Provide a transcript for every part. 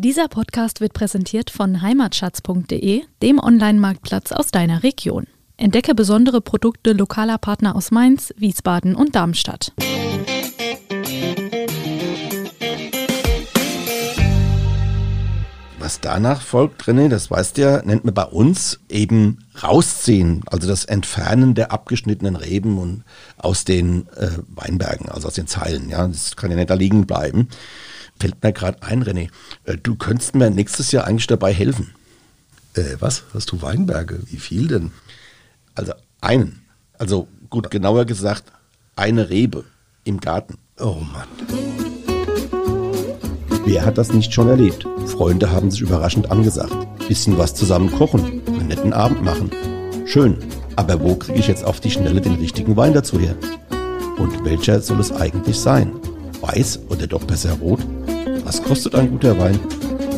Dieser Podcast wird präsentiert von heimatschatz.de, dem Online-Marktplatz aus deiner Region. Entdecke besondere Produkte lokaler Partner aus Mainz, Wiesbaden und Darmstadt. Was danach folgt, René, das weißt du ja, nennt man bei uns eben rausziehen, also das Entfernen der abgeschnittenen Reben und aus den äh, Weinbergen, also aus den Zeilen. Ja, das kann ja nicht da liegen bleiben fällt mir gerade ein, René. Äh, du könntest mir nächstes Jahr eigentlich dabei helfen. Äh, was? Hast du Weinberge? Wie viel denn? Also einen. Also gut, genauer gesagt, eine Rebe im Garten. Oh Mann. Wer hat das nicht schon erlebt? Freunde haben sich überraschend angesagt. Bisschen was zusammen kochen, einen netten Abend machen. Schön. Aber wo kriege ich jetzt auf die Schnelle den richtigen Wein dazu her? Und welcher soll es eigentlich sein? Weiß oder doch besser rot? Was kostet ein guter Wein?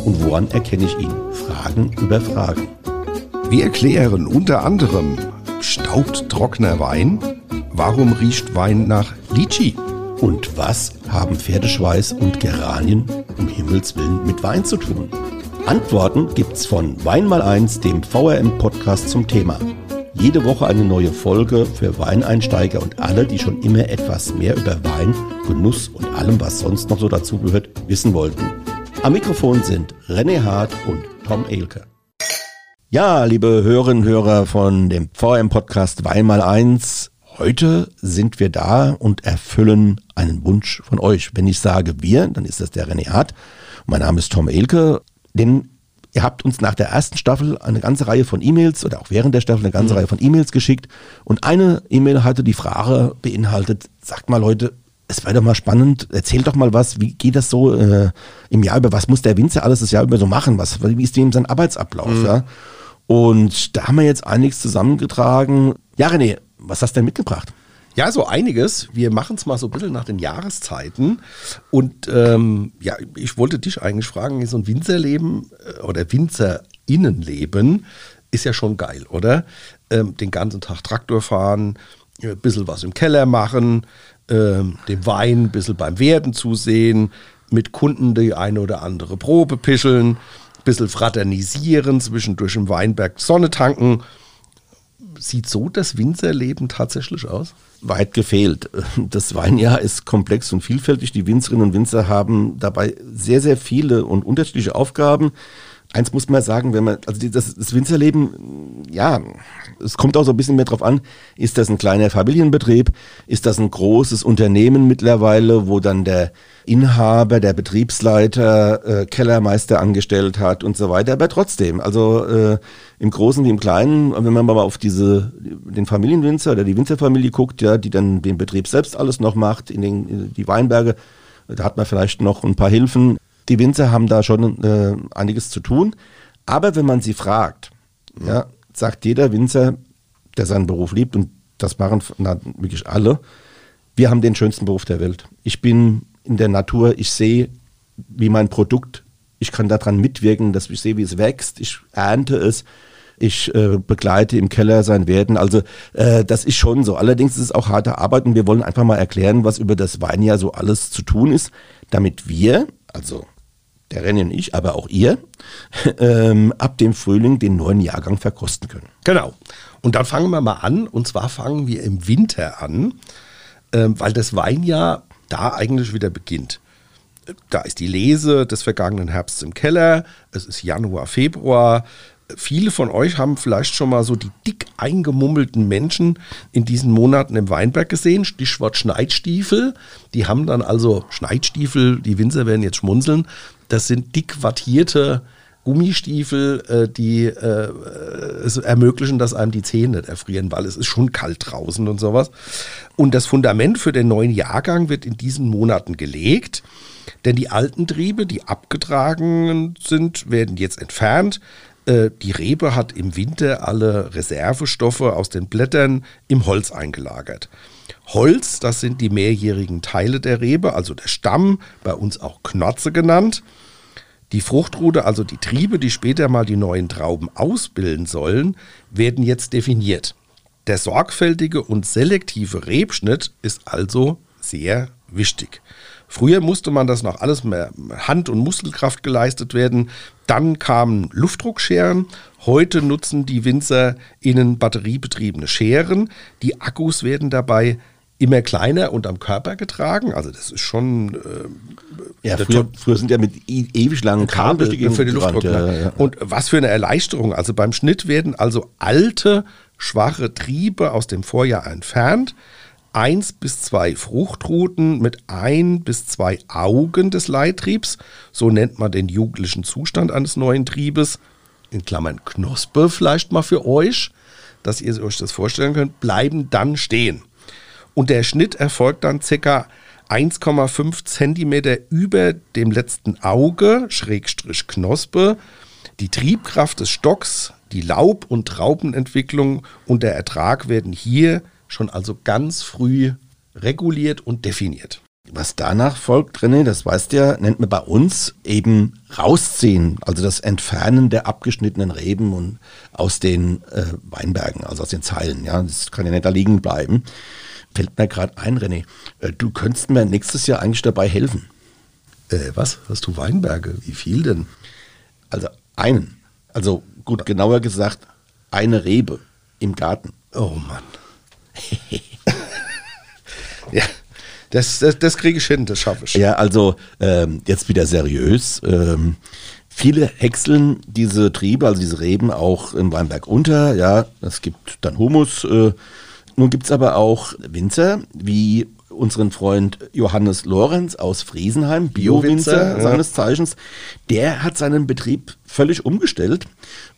Und woran erkenne ich ihn? Fragen über Fragen. Wir erklären unter anderem, staubt trockener Wein? Warum riecht Wein nach Litschi? Und was haben Pferdeschweiß und Geranien um Himmels Willen mit Wein zu tun? Antworten gibt's von Wein mal eins, dem VRM-Podcast zum Thema. Jede Woche eine neue Folge für Weineinsteiger und alle, die schon immer etwas mehr über Wein, Genuss und allem, was sonst noch so dazugehört, wissen wollten. Am Mikrofon sind René Hart und Tom Elke. Ja, liebe Hörerinnen und Hörer von dem VM-Podcast Wein mal eins. Heute sind wir da und erfüllen einen Wunsch von euch. Wenn ich sage wir, dann ist das der René Hart. Mein Name ist Tom Elke. Den Ihr habt uns nach der ersten Staffel eine ganze Reihe von E-Mails oder auch während der Staffel eine ganze mhm. Reihe von E-Mails geschickt. Und eine E-Mail hatte die Frage beinhaltet, sagt mal Leute, es wäre doch mal spannend, erzählt doch mal was, wie geht das so äh, im Jahr über, was muss der Winzer alles das Jahr über so machen, was, wie ist dem sein Arbeitsablauf, mhm. ja? Und da haben wir jetzt einiges zusammengetragen. Ja, René, was hast du denn mitgebracht? Ja, so einiges. Wir machen es mal so ein bisschen nach den Jahreszeiten. Und ähm, ja, ich wollte dich eigentlich fragen, so ein Winzerleben äh, oder Winzerinnenleben ist ja schon geil, oder? Ähm, den ganzen Tag Traktor fahren, ein bisschen was im Keller machen, ähm, dem Wein ein bisschen beim Werden zusehen, mit Kunden die eine oder andere Probe pischeln, ein bisschen fraternisieren, zwischendurch im Weinberg Sonne tanken. Sieht so das Winzerleben tatsächlich aus? Weit gefehlt. Das Weinjahr ist komplex und vielfältig. Die Winzerinnen und Winzer haben dabei sehr, sehr viele und unterschiedliche Aufgaben. Eins muss man sagen, wenn man, also das, das Winzerleben, ja, es kommt auch so ein bisschen mehr drauf an, ist das ein kleiner Familienbetrieb, ist das ein großes Unternehmen mittlerweile, wo dann der Inhaber, der Betriebsleiter, äh, Kellermeister angestellt hat und so weiter, aber trotzdem, also äh, im Großen wie im Kleinen, wenn man mal auf diese, den Familienwinzer oder die Winzerfamilie guckt, ja, die dann den Betrieb selbst alles noch macht, in den, in die Weinberge, da hat man vielleicht noch ein paar Hilfen, die Winzer haben da schon äh, einiges zu tun. Aber wenn man sie fragt, ja, sagt jeder Winzer, der seinen Beruf liebt, und das machen na, wirklich alle, wir haben den schönsten Beruf der Welt. Ich bin in der Natur, ich sehe, wie mein Produkt, ich kann daran mitwirken, dass ich sehe, wie es wächst, ich ernte es, ich äh, begleite im Keller sein Werden. Also äh, das ist schon so. Allerdings ist es auch harte Arbeit und wir wollen einfach mal erklären, was über das Weinjahr so alles zu tun ist, damit wir, also der René und ich, aber auch ihr, ähm, ab dem Frühling den neuen Jahrgang verkosten können. Genau. Und dann fangen wir mal an. Und zwar fangen wir im Winter an, ähm, weil das Weinjahr da eigentlich wieder beginnt. Da ist die Lese des vergangenen Herbsts im Keller. Es ist Januar, Februar. Viele von euch haben vielleicht schon mal so die dick eingemummelten Menschen in diesen Monaten im Weinberg gesehen. Stichwort Schneidstiefel. Die haben dann also Schneidstiefel, die Winzer werden jetzt schmunzeln, das sind dick wattierte Gummistiefel, äh, die äh, es ermöglichen, dass einem die Zähne nicht erfrieren, weil es ist schon kalt draußen und sowas. Und das Fundament für den neuen Jahrgang wird in diesen Monaten gelegt, denn die alten Triebe, die abgetragen sind, werden jetzt entfernt. Äh, die Rebe hat im Winter alle Reservestoffe aus den Blättern im Holz eingelagert. Holz, das sind die mehrjährigen Teile der Rebe, also der Stamm, bei uns auch Knotze genannt. Die Fruchtrute, also die Triebe, die später mal die neuen Trauben ausbilden sollen, werden jetzt definiert. Der sorgfältige und selektive Rebschnitt ist also sehr wichtig. Früher musste man das noch alles mehr Hand- und Muskelkraft geleistet werden. Dann kamen Luftdruckscheren. Heute nutzen die Winzer innen batteriebetriebene Scheren. Die Akkus werden dabei immer kleiner und am Körper getragen. Also das ist schon. Äh, ja, früher, früher, sind ja mit ewig langen Kabel für die Luftdruck. Ja, ja. Und was für eine Erleichterung. Also beim Schnitt werden also alte, schwache Triebe aus dem Vorjahr entfernt. Eins bis zwei Fruchtruten mit ein bis zwei Augen des Leittriebs, so nennt man den jugendlichen Zustand eines neuen Triebes, in Klammern Knospe vielleicht mal für euch, dass ihr euch das vorstellen könnt, bleiben dann stehen. Und der Schnitt erfolgt dann ca. 1,5 Zentimeter über dem letzten Auge, Schrägstrich Knospe. Die Triebkraft des Stocks, die Laub- und Traubenentwicklung und der Ertrag werden hier schon also ganz früh reguliert und definiert. Was danach folgt, René, das weißt du ja, nennt man bei uns eben rausziehen, also das Entfernen der abgeschnittenen Reben und aus den äh, Weinbergen, also aus den Zeilen. Ja, das kann ja nicht da liegen bleiben. Fällt mir gerade ein, René, äh, du könntest mir nächstes Jahr eigentlich dabei helfen. Äh, was? Hast du Weinberge? Wie viel denn? Also einen. Also gut, genauer gesagt, eine Rebe im Garten. Oh Mann. ja, das, das, das kriege ich hin, das schaffe ich. Ja, also ähm, jetzt wieder seriös. Ähm, viele häckseln diese Triebe, also diese Reben auch im Weinberg unter. Ja, es gibt dann Humus. Äh, nun gibt es aber auch Winzer wie unseren Freund Johannes Lorenz aus Friesenheim, Bio-Winzer ja. seines Zeichens. Der hat seinen Betrieb völlig umgestellt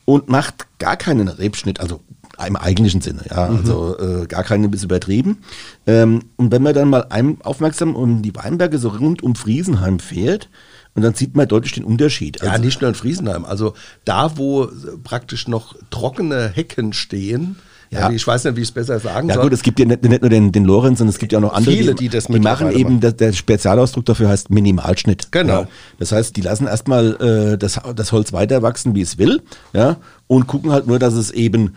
und macht gar keinen Rebschnitt, also im eigentlichen Sinne, ja, mhm. also äh, gar keinen bis übertrieben. Ähm, und wenn man dann mal einem aufmerksam um die Weinberge so rund um Friesenheim fährt, und dann sieht man deutlich den Unterschied. Also, ja, nicht nur in Friesenheim, also da, wo praktisch noch trockene Hecken stehen, ja. Ich weiß nicht, wie ich es besser sagen ja, soll. Ja gut, es gibt ja nicht, nicht, nur den, den Lorenz, sondern es gibt ja auch noch andere, Viele, die, die das Die machen eben, der, der Spezialausdruck dafür heißt Minimalschnitt. Genau. Ja. Das heißt, die lassen erstmal äh, das, das Holz weiter wachsen, wie es will, ja, und gucken halt nur, dass es eben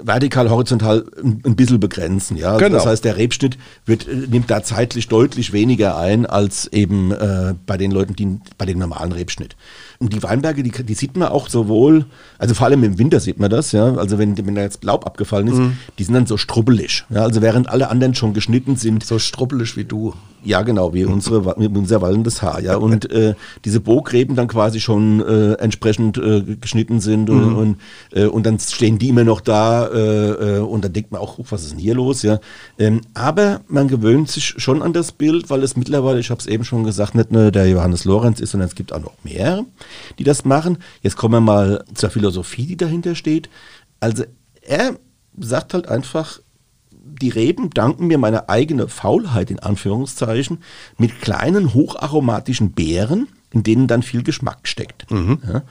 vertikal, horizontal ein bisschen begrenzen. Ja? Also genau. Das heißt, der Rebschnitt wird, nimmt da zeitlich deutlich weniger ein als eben äh, bei den Leuten, die bei dem normalen Rebschnitt. Und die Weinberge, die, die sieht man auch sowohl, also vor allem im Winter sieht man das, ja, also wenn, wenn da jetzt Laub abgefallen ist, mhm. die sind dann so strubbelig. Ja, also während alle anderen schon geschnitten sind. So strubbelig wie du. Ja, genau, wie unsere, wie unser wallendes Haar, ja. Und äh, diese Bogreben dann quasi schon äh, entsprechend äh, geschnitten sind und, mhm. und, äh, und dann stehen die immer noch da äh, äh, und dann denkt man auch, was ist denn hier los, ja. Ähm, aber man gewöhnt sich schon an das Bild, weil es mittlerweile, ich habe es eben schon gesagt, nicht nur der Johannes Lorenz ist, sondern es gibt auch noch mehr, die das machen. Jetzt kommen wir mal zur Philosophie, die dahinter steht. Also er sagt halt einfach, die Reben danken mir meine eigene Faulheit in Anführungszeichen mit kleinen hocharomatischen Beeren, in denen dann viel Geschmack steckt. Mhm. Ja,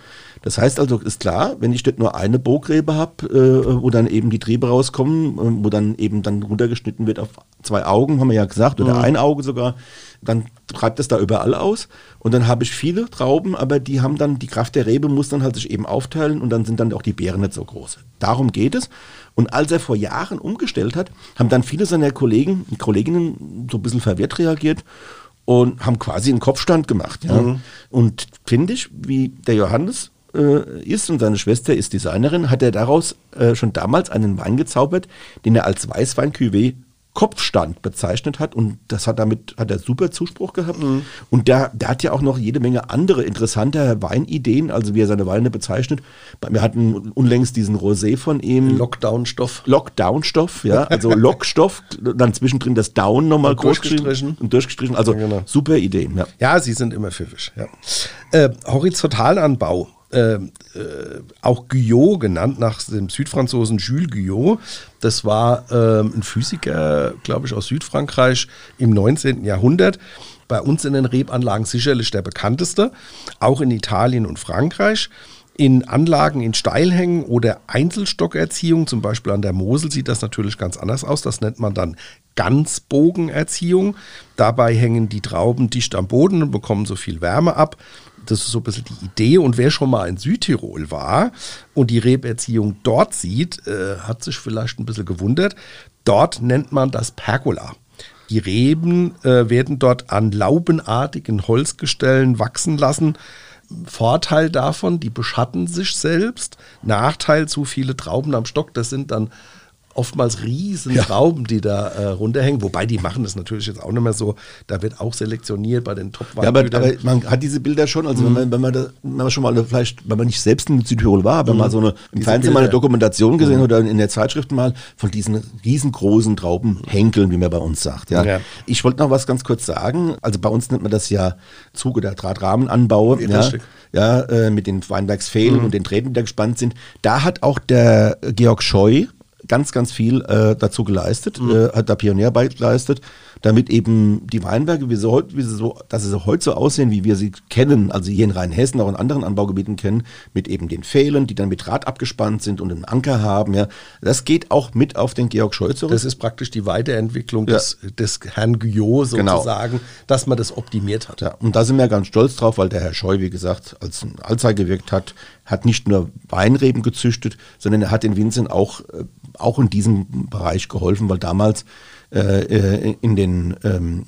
das heißt also, ist klar, wenn ich dort nur eine Bogrebe habe, äh, wo dann eben die Triebe rauskommen, äh, wo dann eben dann runtergeschnitten wird auf zwei Augen, haben wir ja gesagt, oder mhm. ein Auge sogar, dann treibt es da überall aus. Und dann habe ich viele Trauben, aber die haben dann, die Kraft der Rebe muss dann halt sich eben aufteilen und dann sind dann auch die Beeren nicht so groß. Darum geht es. Und als er vor Jahren umgestellt hat, haben dann viele seiner Kollegen und Kolleginnen so ein bisschen verwirrt reagiert und haben quasi einen Kopfstand gemacht. Ja. Mhm. Und finde ich, wie der Johannes äh, ist und seine Schwester ist Designerin, hat er daraus äh, schon damals einen Wein gezaubert, den er als Weißwein Cuvée Kopfstand bezeichnet hat und das hat damit hat er super Zuspruch gehabt mhm. und der, der hat ja auch noch jede Menge andere interessante Weinideen, also wie er seine Weine bezeichnet. Wir hatten unlängst diesen Rosé von ihm. Lockdown-Stoff. Lockdown-Stoff, ja, also Lockstoff, dann zwischendrin das Down nochmal groß durchgestrichen. und durchgestrichen, also ja, genau. super Ideen. Ja. ja, sie sind immer pfiffig. Ja. Äh, Horizontalanbau äh, äh, auch Guyot genannt, nach dem Südfranzosen Jules Guyot. Das war äh, ein Physiker, glaube ich, aus Südfrankreich im 19. Jahrhundert. Bei uns in den Rebanlagen sicherlich der bekannteste, auch in Italien und Frankreich. In Anlagen in Steilhängen oder Einzelstockerziehung, zum Beispiel an der Mosel, sieht das natürlich ganz anders aus. Das nennt man dann Ganzbogenerziehung. Dabei hängen die Trauben dicht am Boden und bekommen so viel Wärme ab das ist so ein bisschen die Idee. Und wer schon mal in Südtirol war und die Reberziehung dort sieht, äh, hat sich vielleicht ein bisschen gewundert. Dort nennt man das Pergola. Die Reben äh, werden dort an laubenartigen Holzgestellen wachsen lassen. Vorteil davon, die beschatten sich selbst. Nachteil, zu viele Trauben am Stock, das sind dann oftmals riesen ja. Trauben, die da äh, runterhängen. Wobei die machen das natürlich jetzt auch nicht mehr so. Da wird auch selektioniert bei den top ja, aber, aber, man hat diese Bilder schon. Also mhm. wenn, man, wenn, man da, wenn man schon mal vielleicht, wenn man nicht selbst in Südtirol war, aber mhm. mal so eine im Fernsehen mal eine Dokumentation gesehen mhm. oder in der Zeitschrift mal von diesen riesengroßen Traubenhenkeln, wie man bei uns sagt. Ja. ja. Ich wollte noch was ganz kurz sagen. Also bei uns nennt man das ja Zuge der Drahtrahmenanbau. Ja, ja äh, mit den Weinbergsfehlen mhm. und den Drähten, die da gespannt sind. Da hat auch der Georg Scheu ganz, ganz viel äh, dazu geleistet, mhm. äh, hat da Pionierarbeit geleistet, damit eben die Weinberge, wie sie, heute, wie sie so, dass sie heute so aussehen, wie wir sie kennen, also hier in Rheinhessen, auch in anderen Anbaugebieten kennen, mit eben den Pfählen, die dann mit Draht abgespannt sind und einen Anker haben. Ja, das geht auch mit auf den Georg Scheu zurück. Das ist praktisch die Weiterentwicklung ja. des, des Herrn Guyot genau. sozusagen, genau. dass man das optimiert hat. Ja, und da sind wir ganz stolz drauf, weil der Herr Scheu, wie gesagt, als ein Allzeit gewirkt hat, hat nicht nur Weinreben gezüchtet, sondern er hat den Winzern auch, äh, auch in diesem Bereich geholfen, weil damals äh, äh in den ähm,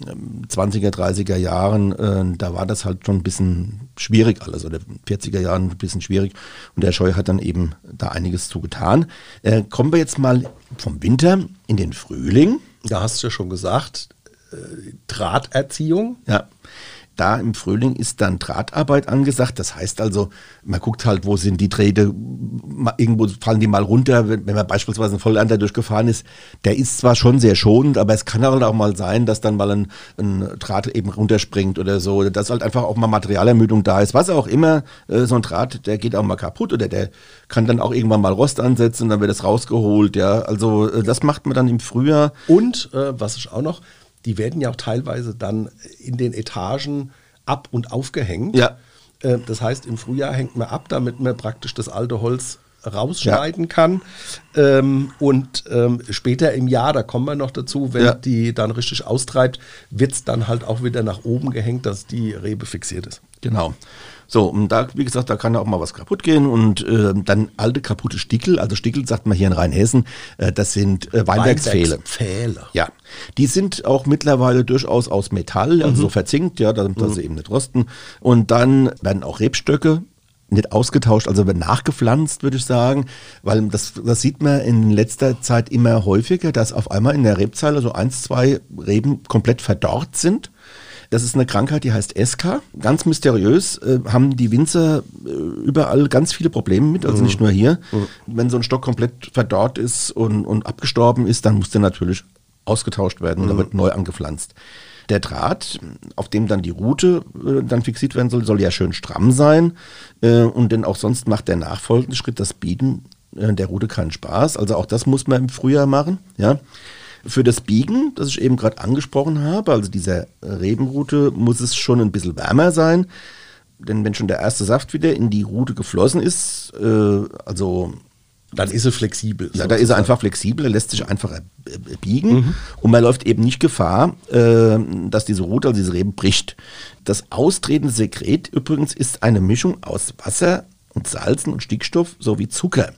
20er, 30er Jahren, äh, da war das halt schon ein bisschen schwierig alles, oder 40er Jahren ein bisschen schwierig. Und der Scheu hat dann eben da einiges zu getan. Äh, kommen wir jetzt mal vom Winter in den Frühling. Da hast du ja schon gesagt, äh, Drahterziehung. Ja da im Frühling ist dann Drahtarbeit angesagt. Das heißt also, man guckt halt, wo sind die Drähte, irgendwo fallen die mal runter, wenn, man beispielsweise ein Vollernter durchgefahren ist. Der ist zwar schon sehr schonend, aber es kann halt auch mal sein, dass dann mal ein, ein Draht eben runterspringt oder so. Dass halt einfach auch mal Materialermüdung da ist. Was auch immer, äh, so ein Draht, der geht auch mal kaputt oder der kann dann auch irgendwann mal Rost ansetzen, dann wird das rausgeholt. Ja, also äh, das macht man dann im Frühjahr. Und äh, was ich auch noch die werden ja auch teilweise dann in den Etagen ab- und aufgehängt. Ja. Äh, das heißt, im Frühjahr hängt man ab, damit man praktisch das alte Holz rausschneiden ja. kann. Ähm, und ähm, später im Jahr, da kommen wir noch dazu, wenn ja. die dann richtig austreibt, wird es dann halt auch wieder nach oben gehängt, dass die Rebe fixiert ist. Genau. So, und da, wie gesagt, da kann auch mal was kaputt gehen und äh, dann alte kaputte Stickel, also Stickel sagt man hier in Rheinhessen, äh, das sind äh, Weinbergspfähle. Weinbergspfähle. Ja, die sind auch mittlerweile durchaus aus Metall, also mhm. so verzinkt, ja, damit mhm. sie eben nicht rosten. Und dann werden auch Rebstöcke nicht ausgetauscht, also nachgepflanzt, würde ich sagen, weil das, das sieht man in letzter Zeit immer häufiger, dass auf einmal in der Rebzeile so eins, zwei Reben komplett verdorrt sind das ist eine Krankheit, die heißt Eska. Ganz mysteriös äh, haben die Winzer äh, überall ganz viele Probleme mit, also mhm. nicht nur hier. Mhm. Wenn so ein Stock komplett verdorrt ist und, und abgestorben ist, dann muss der natürlich ausgetauscht werden mhm. und wird neu angepflanzt. Der Draht, auf dem dann die Rute äh, dann fixiert werden soll, soll ja schön stramm sein. Äh, und denn auch sonst macht der nachfolgende Schritt, das Biegen äh, der Rute keinen Spaß. Also auch das muss man im Frühjahr machen. Ja. Für das Biegen, das ich eben gerade angesprochen habe, also dieser Rebenrute, muss es schon ein bisschen wärmer sein. Denn wenn schon der erste Saft wieder in die Rute geflossen ist, äh, also dann ist er flexibel. Ja, da ist er einfach flexibel, er lässt sich einfach äh, biegen mhm. und man läuft eben nicht Gefahr, äh, dass diese Rute, also diese Reben bricht. Das austretende Sekret übrigens ist eine Mischung aus Wasser und Salzen und Stickstoff sowie Zucker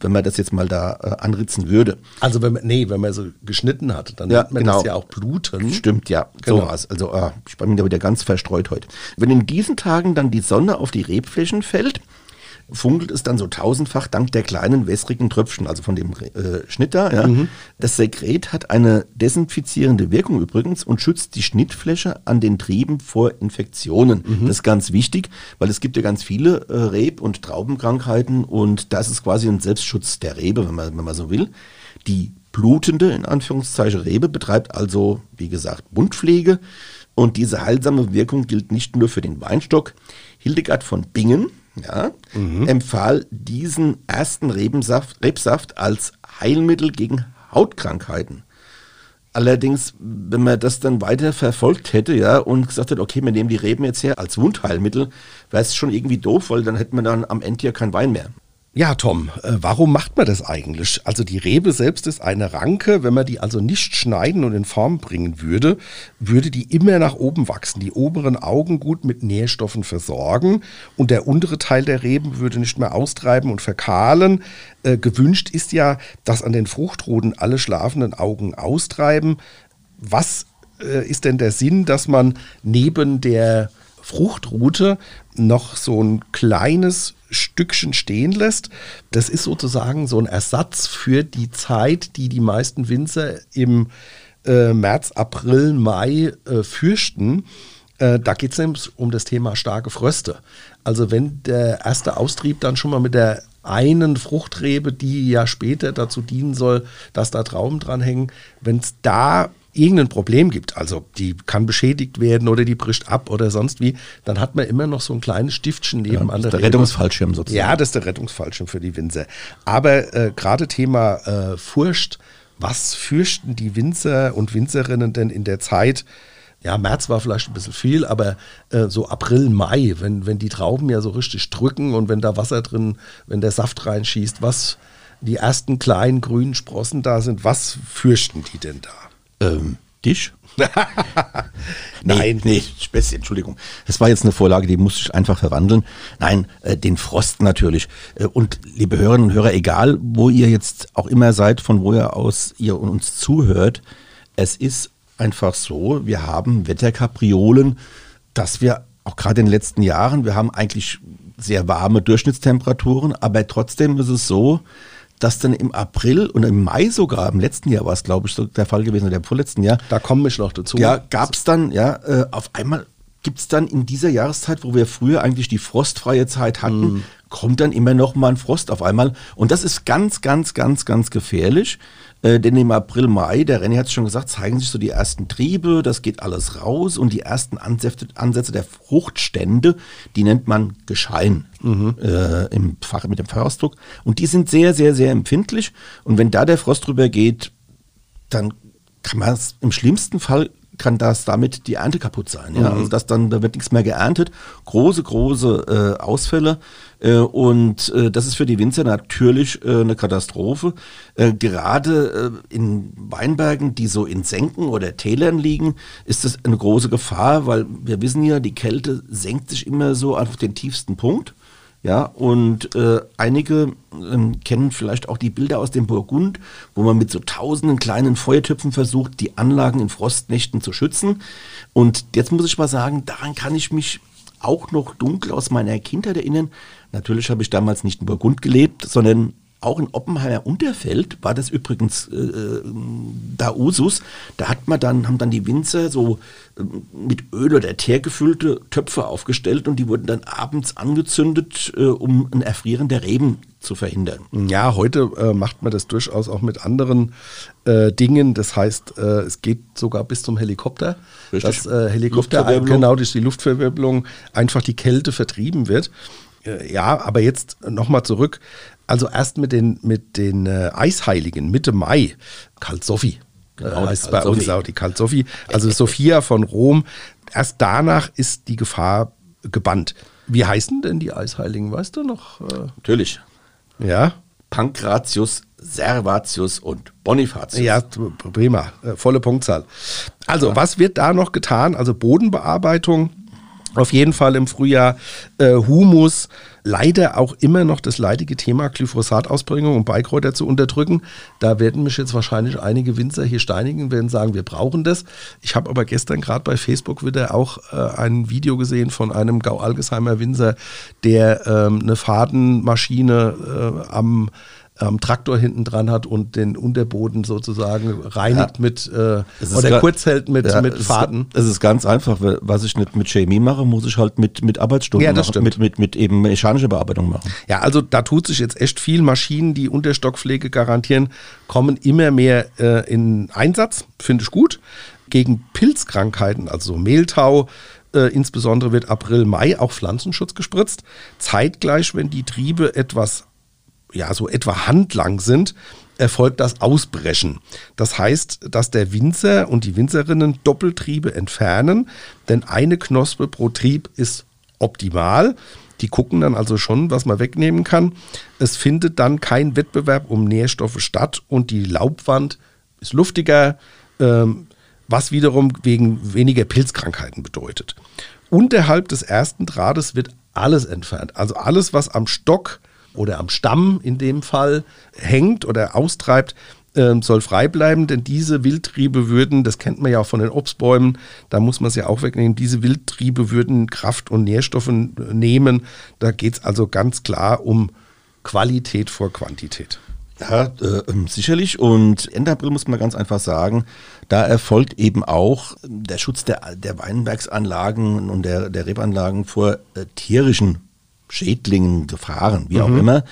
wenn man das jetzt mal da äh, anritzen würde. Also wenn man, nee, wenn man so geschnitten hat, dann ja, nennt man genau. das ja auch Bluten. Stimmt, ja, genau. sowas. Also äh, ich bin da wieder ganz verstreut heute. Wenn in diesen Tagen dann die Sonne auf die Rebflächen fällt, funkelt es dann so tausendfach dank der kleinen wässrigen Tröpfchen, also von dem äh, Schnitt da. Ja. Mhm. Das Sekret hat eine desinfizierende Wirkung übrigens und schützt die Schnittfläche an den Trieben vor Infektionen. Mhm. Das ist ganz wichtig, weil es gibt ja ganz viele äh, Reb- und Traubenkrankheiten und das ist quasi ein Selbstschutz der Rebe, wenn man, wenn man so will. Die blutende, in Anführungszeichen, Rebe betreibt also, wie gesagt, Mundpflege. Und diese heilsame Wirkung gilt nicht nur für den Weinstock. Hildegard von Bingen, ja, mhm. empfahl diesen ersten Rebensaft, Rebsaft als Heilmittel gegen Hautkrankheiten. Allerdings, wenn man das dann weiter verfolgt hätte, ja, und gesagt hätte, okay, wir nehmen die Reben jetzt her als Wundheilmittel, wäre es schon irgendwie doof, weil dann hätte man dann am Ende ja kein Wein mehr. Ja, Tom, äh, warum macht man das eigentlich? Also die Rebe selbst ist eine Ranke. Wenn man die also nicht schneiden und in Form bringen würde, würde die immer nach oben wachsen, die oberen Augen gut mit Nährstoffen versorgen und der untere Teil der Reben würde nicht mehr austreiben und verkahlen. Äh, gewünscht ist ja, dass an den Fruchtroden alle schlafenden Augen austreiben. was äh, ist denn der Sinn, dass man neben der Fruchtroute noch so ein kleines Stückchen stehen lässt. Das ist sozusagen so ein Ersatz für die Zeit, die die meisten Winzer im äh, März, April, Mai äh, fürchten. Äh, da geht es nämlich um das Thema starke Fröste. Also wenn der erste Austrieb dann schon mal mit der einen Fruchtrebe, die ja später dazu dienen soll, dass da Trauben dranhängen, wenn es da irgendein Problem gibt, also die kann beschädigt werden oder die bricht ab oder sonst wie, dann hat man immer noch so ein kleines Stiftchen nebenan. Ja, das ist der Rettungsfallschirm sozusagen. Ja, das ist der Rettungsfallschirm für die Winzer. Aber äh, gerade Thema äh, Furcht, was fürchten die Winzer und Winzerinnen denn in der Zeit, ja, März war vielleicht ein bisschen viel, aber äh, so April, Mai, wenn, wenn die Trauben ja so richtig drücken und wenn da Wasser drin, wenn der Saft reinschießt, was die ersten kleinen grünen Sprossen da sind, was fürchten die denn da? Ähm, dich? Nein. Nee, Späßchen, Entschuldigung. Das war jetzt eine Vorlage, die musste ich einfach verwandeln. Nein, äh, den Frost natürlich. Äh, und liebe Hörerinnen und Hörer, egal wo ihr jetzt auch immer seid, von wo ihr aus ihr uns zuhört, es ist einfach so, wir haben Wetterkapriolen, dass wir auch gerade in den letzten Jahren, wir haben eigentlich sehr warme Durchschnittstemperaturen, aber trotzdem ist es so, dass dann im April und im Mai sogar, im letzten Jahr war es, glaube ich, so der Fall gewesen, oder im vorletzten Jahr. Da komme ich noch dazu. Ja, gab es dann, ja, äh, auf einmal gibt es dann in dieser Jahreszeit, wo wir früher eigentlich die frostfreie Zeit hatten, mm. Kommt dann immer noch mal ein Frost auf einmal. Und das ist ganz, ganz, ganz, ganz gefährlich. Äh, denn im April, Mai, der René hat es schon gesagt, zeigen sich so die ersten Triebe, das geht alles raus und die ersten Ansätze, Ansätze der Fruchtstände, die nennt man Geschein mhm. äh, im Fach mit dem Fachausdruck. Und die sind sehr, sehr, sehr empfindlich. Und wenn da der Frost drüber geht, dann kann man es im schlimmsten Fall kann das damit die Ernte kaputt sein. Ja? Mhm. Also dass dann, da wird nichts mehr geerntet. Große, große äh, Ausfälle. Äh, und äh, das ist für die Winzer natürlich äh, eine Katastrophe. Äh, gerade äh, in Weinbergen, die so in Senken oder Tälern liegen, ist das eine große Gefahr, weil wir wissen ja, die Kälte senkt sich immer so auf den tiefsten Punkt. Ja, und äh, einige äh, kennen vielleicht auch die Bilder aus dem Burgund, wo man mit so tausenden kleinen Feuertöpfen versucht, die Anlagen in Frostnächten zu schützen. Und jetzt muss ich mal sagen, daran kann ich mich auch noch dunkel aus meiner Kindheit erinnern. Natürlich habe ich damals nicht in Burgund gelebt, sondern auch in Oppenheimer Unterfeld war das übrigens äh, äh, da Usus. Da hat man dann, haben dann die Winzer so äh, mit Öl oder Teer gefüllte Töpfe aufgestellt und die wurden dann abends angezündet, äh, um ein Erfrieren der Reben zu verhindern. Ja, heute äh, macht man das durchaus auch mit anderen äh, Dingen. Das heißt, es geht sogar bis zum Helikopter. Richtig. Dass Helikopter genau durch die Luftverwirbelung einfach die Kälte vertrieben wird. Ja, aber jetzt nochmal zurück. Also erst mit den, mit den äh, Eisheiligen Mitte Mai, Karl Sophie. Genau, äh, heißt bei uns auch die Karl Sophie. Also Sophia von Rom. Erst danach ist die Gefahr gebannt. Wie heißen denn die Eisheiligen? Weißt du noch? Äh, Natürlich. Ja. Pankratius, Servatius und Bonifatius. Ja, prima. Äh, volle Punktzahl. Also, ja. was wird da noch getan? Also Bodenbearbeitung auf jeden Fall im Frühjahr Humus, leider auch immer noch das leidige Thema Glyphosatausbringung und Beikräuter zu unterdrücken. Da werden mich jetzt wahrscheinlich einige Winzer hier steinigen, werden sagen, wir brauchen das. Ich habe aber gestern gerade bei Facebook wieder auch äh, ein Video gesehen von einem Gau-Algesheimer Winzer, der ähm, eine Fadenmaschine äh, am ähm, Traktor hinten dran hat und den Unterboden sozusagen reinigt ja. mit äh, oder kurz hält mit, ja, mit Faden. Es ist ganz einfach. Was ich nicht mit Chemie mache, muss ich halt mit, mit Arbeitsstunden ja, machen, mit, mit, mit eben mechanischer Bearbeitung machen. Ja, also da tut sich jetzt echt viel. Maschinen, die Unterstockpflege garantieren, kommen immer mehr äh, in Einsatz. Finde ich gut. Gegen Pilzkrankheiten, also Mehltau, äh, insbesondere wird April, Mai auch Pflanzenschutz gespritzt. Zeitgleich, wenn die Triebe etwas ja, so etwa handlang sind, erfolgt das Ausbrechen. Das heißt, dass der Winzer und die Winzerinnen Doppeltriebe entfernen, denn eine Knospe pro Trieb ist optimal. Die gucken dann also schon, was man wegnehmen kann. Es findet dann kein Wettbewerb um Nährstoffe statt und die Laubwand ist luftiger, ähm, was wiederum wegen weniger Pilzkrankheiten bedeutet. Unterhalb des ersten Drahtes wird alles entfernt. Also alles, was am Stock oder am Stamm in dem Fall hängt oder austreibt, ähm, soll frei bleiben, denn diese Wildtriebe würden, das kennt man ja auch von den Obstbäumen, da muss man es ja auch wegnehmen, diese Wildtriebe würden Kraft und Nährstoffe nehmen. Da geht es also ganz klar um Qualität vor Quantität. Ja, äh, ähm, sicherlich. Und Ende April muss man ganz einfach sagen, da erfolgt eben auch der Schutz der, der Weinbergsanlagen und der, der Rebanlagen vor äh, tierischen Schädlingen, Gefahren, wie auch mhm. immer.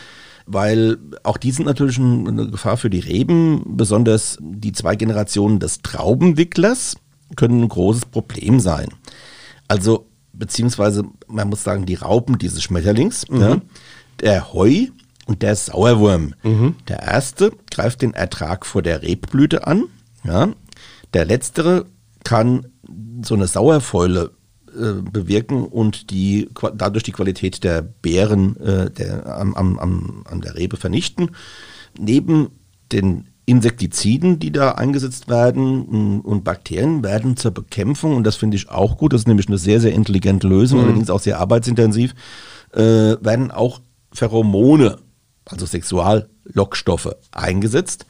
Weil auch die sind natürlich eine Gefahr für die Reben, besonders die zwei Generationen des Traubenwicklers können ein großes Problem sein. Also, beziehungsweise, man muss sagen, die Raupen dieses Schmetterlings, mhm. ja, der Heu, und der Sauerwurm. Mhm. Der erste greift den Ertrag vor der Rebblüte an. Ja. Der letztere kann so eine Sauerfäule bewirken und die, dadurch die Qualität der Beeren äh, der, am, am, an der Rebe vernichten. Neben den Insektiziden, die da eingesetzt werden und Bakterien werden zur Bekämpfung, und das finde ich auch gut, das ist nämlich eine sehr, sehr intelligente Lösung, mhm. allerdings auch sehr arbeitsintensiv, äh, werden auch Pheromone also Sexuallockstoffe, eingesetzt.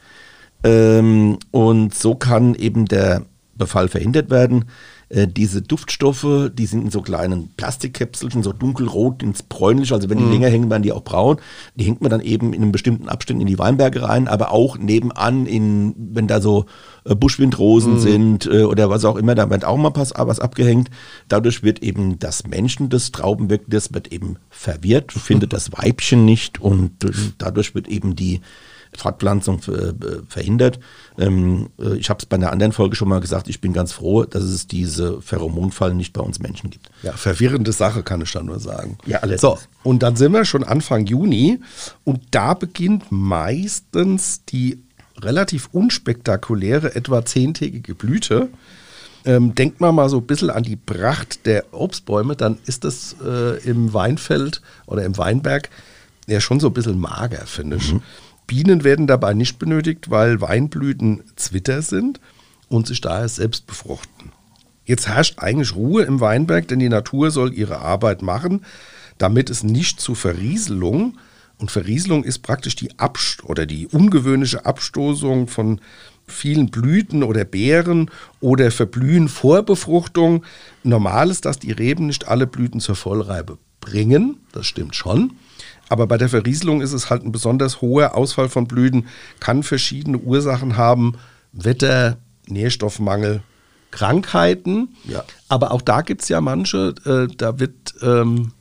Ähm, und so kann eben der Befall verhindert werden. Äh, diese Duftstoffe, die sind in so kleinen Plastikkäpselchen, so dunkelrot ins bräunliche, also wenn die mhm. länger hängen, werden die auch braun. Die hängt man dann eben in einem bestimmten Abstand in die Weinberge rein, aber auch nebenan, in, wenn da so äh, Buschwindrosen mhm. sind äh, oder was auch immer, da wird auch mal was abgehängt. Dadurch wird eben das Menschen des Traubenwirkens wird eben verwirrt, findet das Weibchen nicht und dadurch wird eben die Fortpflanzung äh, verhindert. Ähm, äh, ich habe es bei einer anderen Folge schon mal gesagt, ich bin ganz froh, dass es diese Pheromonfallen nicht bei uns Menschen gibt. Ja, verwirrende Sache kann ich da nur sagen. Ja, alles. So, und dann sind wir schon Anfang Juni und da beginnt meistens die relativ unspektakuläre, etwa zehntägige Blüte. Ähm, denkt man mal so ein bisschen an die Pracht der Obstbäume, dann ist das äh, im Weinfeld oder im Weinberg ja schon so ein bisschen mager, finde ich. Mhm. Bienen werden dabei nicht benötigt, weil Weinblüten Zwitter sind und sich daher selbst befruchten. Jetzt herrscht eigentlich Ruhe im Weinberg, denn die Natur soll ihre Arbeit machen, damit es nicht zu Verrieselung und Verrieselung ist praktisch die Abst oder die ungewöhnliche Abstoßung von vielen Blüten oder Beeren oder Verblühen vor Befruchtung. Normal ist, dass die Reben nicht alle Blüten zur Vollreibe bringen, das stimmt schon. Aber bei der Verrieselung ist es halt ein besonders hoher Ausfall von Blüten, kann verschiedene Ursachen haben. Wetter, Nährstoffmangel, Krankheiten. Ja. Aber auch da gibt es ja manche, äh, da wird, ähm,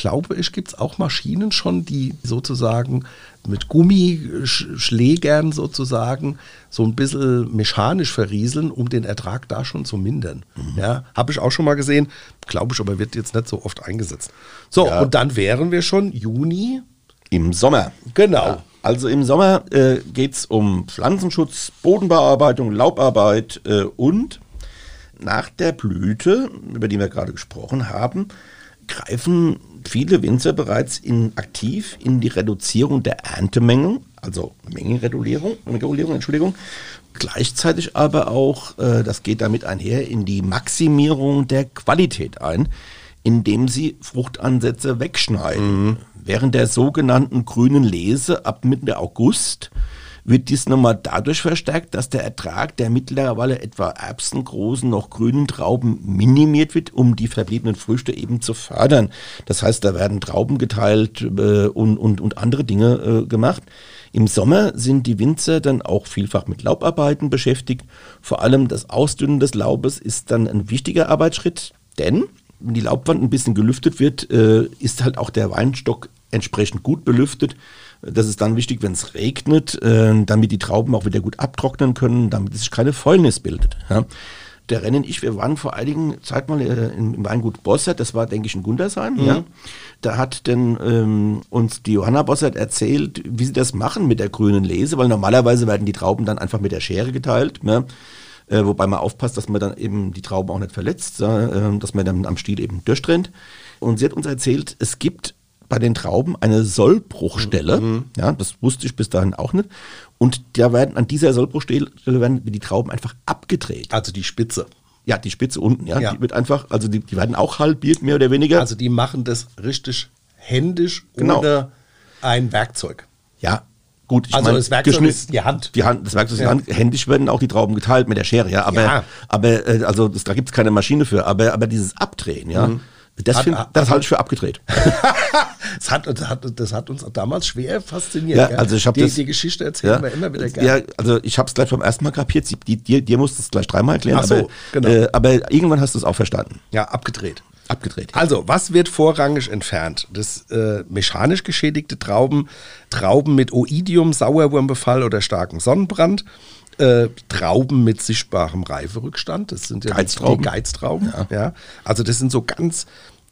glaube ich, gibt es auch Maschinen schon, die sozusagen mit Gummischlägern sozusagen so ein bisschen mechanisch verrieseln, um den Ertrag da schon zu mindern. Mhm. Ja, habe ich auch schon mal gesehen, glaube ich, aber wird jetzt nicht so oft eingesetzt. So, ja. und dann wären wir schon Juni. Im Sommer. Genau. Ja. Also im Sommer äh, geht es um Pflanzenschutz, Bodenbearbeitung, Laubarbeit äh, und nach der Blüte, über die wir gerade gesprochen haben, greifen viele Winzer bereits in, aktiv in die Reduzierung der Erntemengen, also Mengenregulierung, Regulierung, Entschuldigung, gleichzeitig aber auch, äh, das geht damit einher, in die Maximierung der Qualität ein, indem sie Fruchtansätze wegschneiden. Mhm. Während der sogenannten grünen Lese ab Mitte August wird dies nochmal dadurch verstärkt, dass der Ertrag der mittlerweile etwa erbsengroßen, noch grünen Trauben minimiert wird, um die verbliebenen Früchte eben zu fördern. Das heißt, da werden Trauben geteilt äh, und, und, und andere Dinge äh, gemacht. Im Sommer sind die Winzer dann auch vielfach mit Laubarbeiten beschäftigt. Vor allem das Ausdünnen des Laubes ist dann ein wichtiger Arbeitsschritt, denn wenn die Laubwand ein bisschen gelüftet wird, äh, ist halt auch der Weinstock entsprechend gut belüftet. Das ist dann wichtig, wenn es regnet, äh, damit die Trauben auch wieder gut abtrocknen können, damit sich keine Fäulnis bildet. Ja. Der Rennen ich, wir waren vor einigen Zeit mal äh, im Weingut Bossert, das war, denke ich, in Gundersheim. Mhm. Ja. Da hat denn ähm, uns die Johanna Bossert erzählt, wie sie das machen mit der grünen Lese, weil normalerweise werden die Trauben dann einfach mit der Schere geteilt. Ja. Äh, wobei man aufpasst, dass man dann eben die Trauben auch nicht verletzt, äh, dass man dann am Stiel eben durchtrennt. Und sie hat uns erzählt, es gibt bei den Trauben eine Sollbruchstelle. Mhm. Ja, das wusste ich bis dahin auch nicht. Und da werden an dieser Sollbruchstelle werden die Trauben einfach abgedreht. Also die Spitze. Ja, die Spitze unten, ja, ja. Die wird einfach, also die, die werden auch halbiert, mehr oder weniger. Also die machen das richtig händisch genau. ohne ein Werkzeug. Ja, Gut, ich Also meine, das Werkzeug ist die Hand. Die Hand, das Werkzeug ist Ja. die Hand. Händisch werden auch die Trauben geteilt mit der Schere, ja. Aber, Ja. aber äh, also das, da gibt's keine Maschine für. Aber, aber dieses Abdrehen, ja, das. Hat- find, hat- das halte ich für abgedreht. das, hat, das, hat, das hat uns damals schwer fasziniert. Ja, also ich die, das- die Geschichte erzählen wir immer wieder gerne. Ja, also ich habe es gleich beim ersten Mal kapiert. Die, dir, dir musst du es gleich dreimal erklären. Ach so, aber, genau. äh, aber irgendwann hast du es auch verstanden. ja, abgedreht. Abgedreht. Also, was wird vorrangig entfernt? Das äh, mechanisch geschädigte Trauben, Trauben mit Oidium, Sauerwurmbefall oder starkem Sonnenbrand, äh, Trauben mit sichtbarem Reiferückstand, das sind ja Geiztrauben. die Geiztrauben. Ja. Also das sind so ganz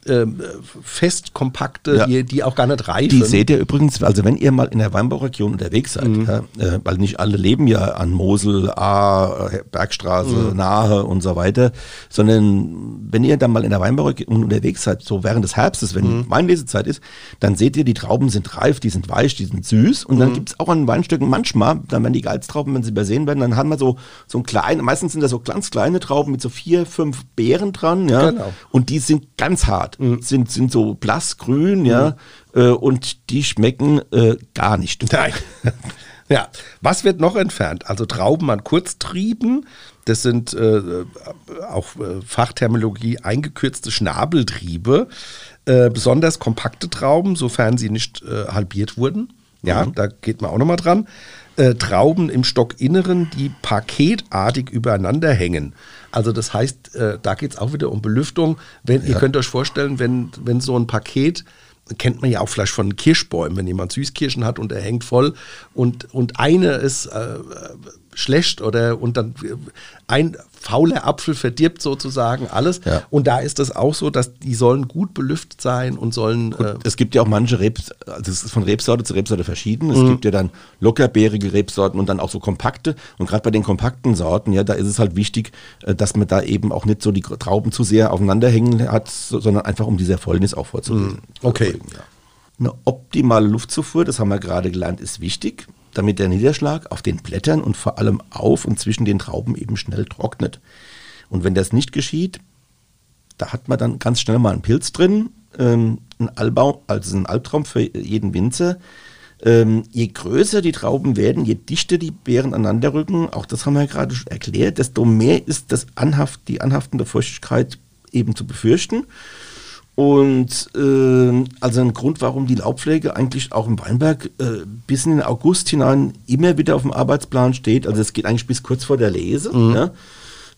ähm, fest kompakte, Ja. die, die auch gar nicht reifen. Die seht ihr übrigens, also wenn ihr mal in der Weinbauregion unterwegs seid, Mhm. ja, äh, weil nicht alle leben ja an Mosel, A, äh, Bergstraße, Mhm. Nahe und so weiter, sondern wenn ihr dann mal in der Weinbauregion unterwegs seid, so während des Herbstes, wenn Mhm. Weinlesezeit ist, dann seht ihr, die Trauben sind reif, die sind weich, die sind süß und Mhm. dann gibt's auch an Weinstücken manchmal, dann werden die Geiztrauben, wenn sie übersehen werden, dann haben wir so, so ein klein, meistens sind das so ganz kleine Trauben mit so vier, fünf Beeren dran, ja, Genau. und die sind ganz hart, sind, sind so blassgrün, ja, äh, und die schmecken äh, gar nicht. Nein. Ja, was wird noch entfernt? Also Trauben an Kurztrieben, das sind äh, auch äh, Fachterminologie eingekürzte Schnabeltriebe, äh, besonders kompakte Trauben, sofern sie nicht äh, halbiert wurden. Ja, da geht man auch nochmal dran. Trauben im Stockinneren, die paketartig übereinander hängen. Also das heißt, äh, da geht es auch wieder um Belüftung. Wenn, Ihr könnt euch vorstellen, wenn, wenn so ein Paket kennt man ja auch vielleicht von Kirschbäumen, wenn jemand Süßkirschen hat und er hängt voll und, und eine ist äh, äh, schlecht oder und dann äh, ein fauler Apfel verdirbt sozusagen alles. Ja. Und da ist es auch so, dass die sollen gut belüftet sein und sollen äh, Es gibt ja auch manche Rebs, also es ist von Rebsorte zu Rebsorte verschieden. Es Mhm. gibt ja dann lockerbeerige Rebsorten und dann auch so kompakte. Und gerade bei den kompakten Sorten, ja, da ist es halt wichtig, äh, dass man da eben auch nicht so die Trauben zu sehr aufeinander hängen hat, so- sondern einfach um diese Fäulnis auch vorzulegen. Mhm. Okay. Ja. Eine optimale Luftzufuhr, das haben wir gerade gelernt, ist wichtig, damit der Niederschlag auf den Blättern und vor allem auf und zwischen den Trauben eben schnell trocknet. Und wenn das nicht geschieht, da hat man dann ganz schnell mal einen Pilz drin, ähm, ein Albau, also ein Albtraum für jeden Winzer. Ähm, je größer die Trauben werden, je dichter die Beeren aneinander rücken, auch das haben wir ja gerade schon erklärt, desto mehr ist das Anhaft, die anhaftende Feuchtigkeit eben zu befürchten. Und ähm, also ein Grund, warum die Laubpflege eigentlich auch im Weinberg äh, bis in den August hinein immer wieder auf dem Arbeitsplan steht. Also es geht eigentlich bis kurz vor der Lese. Ja?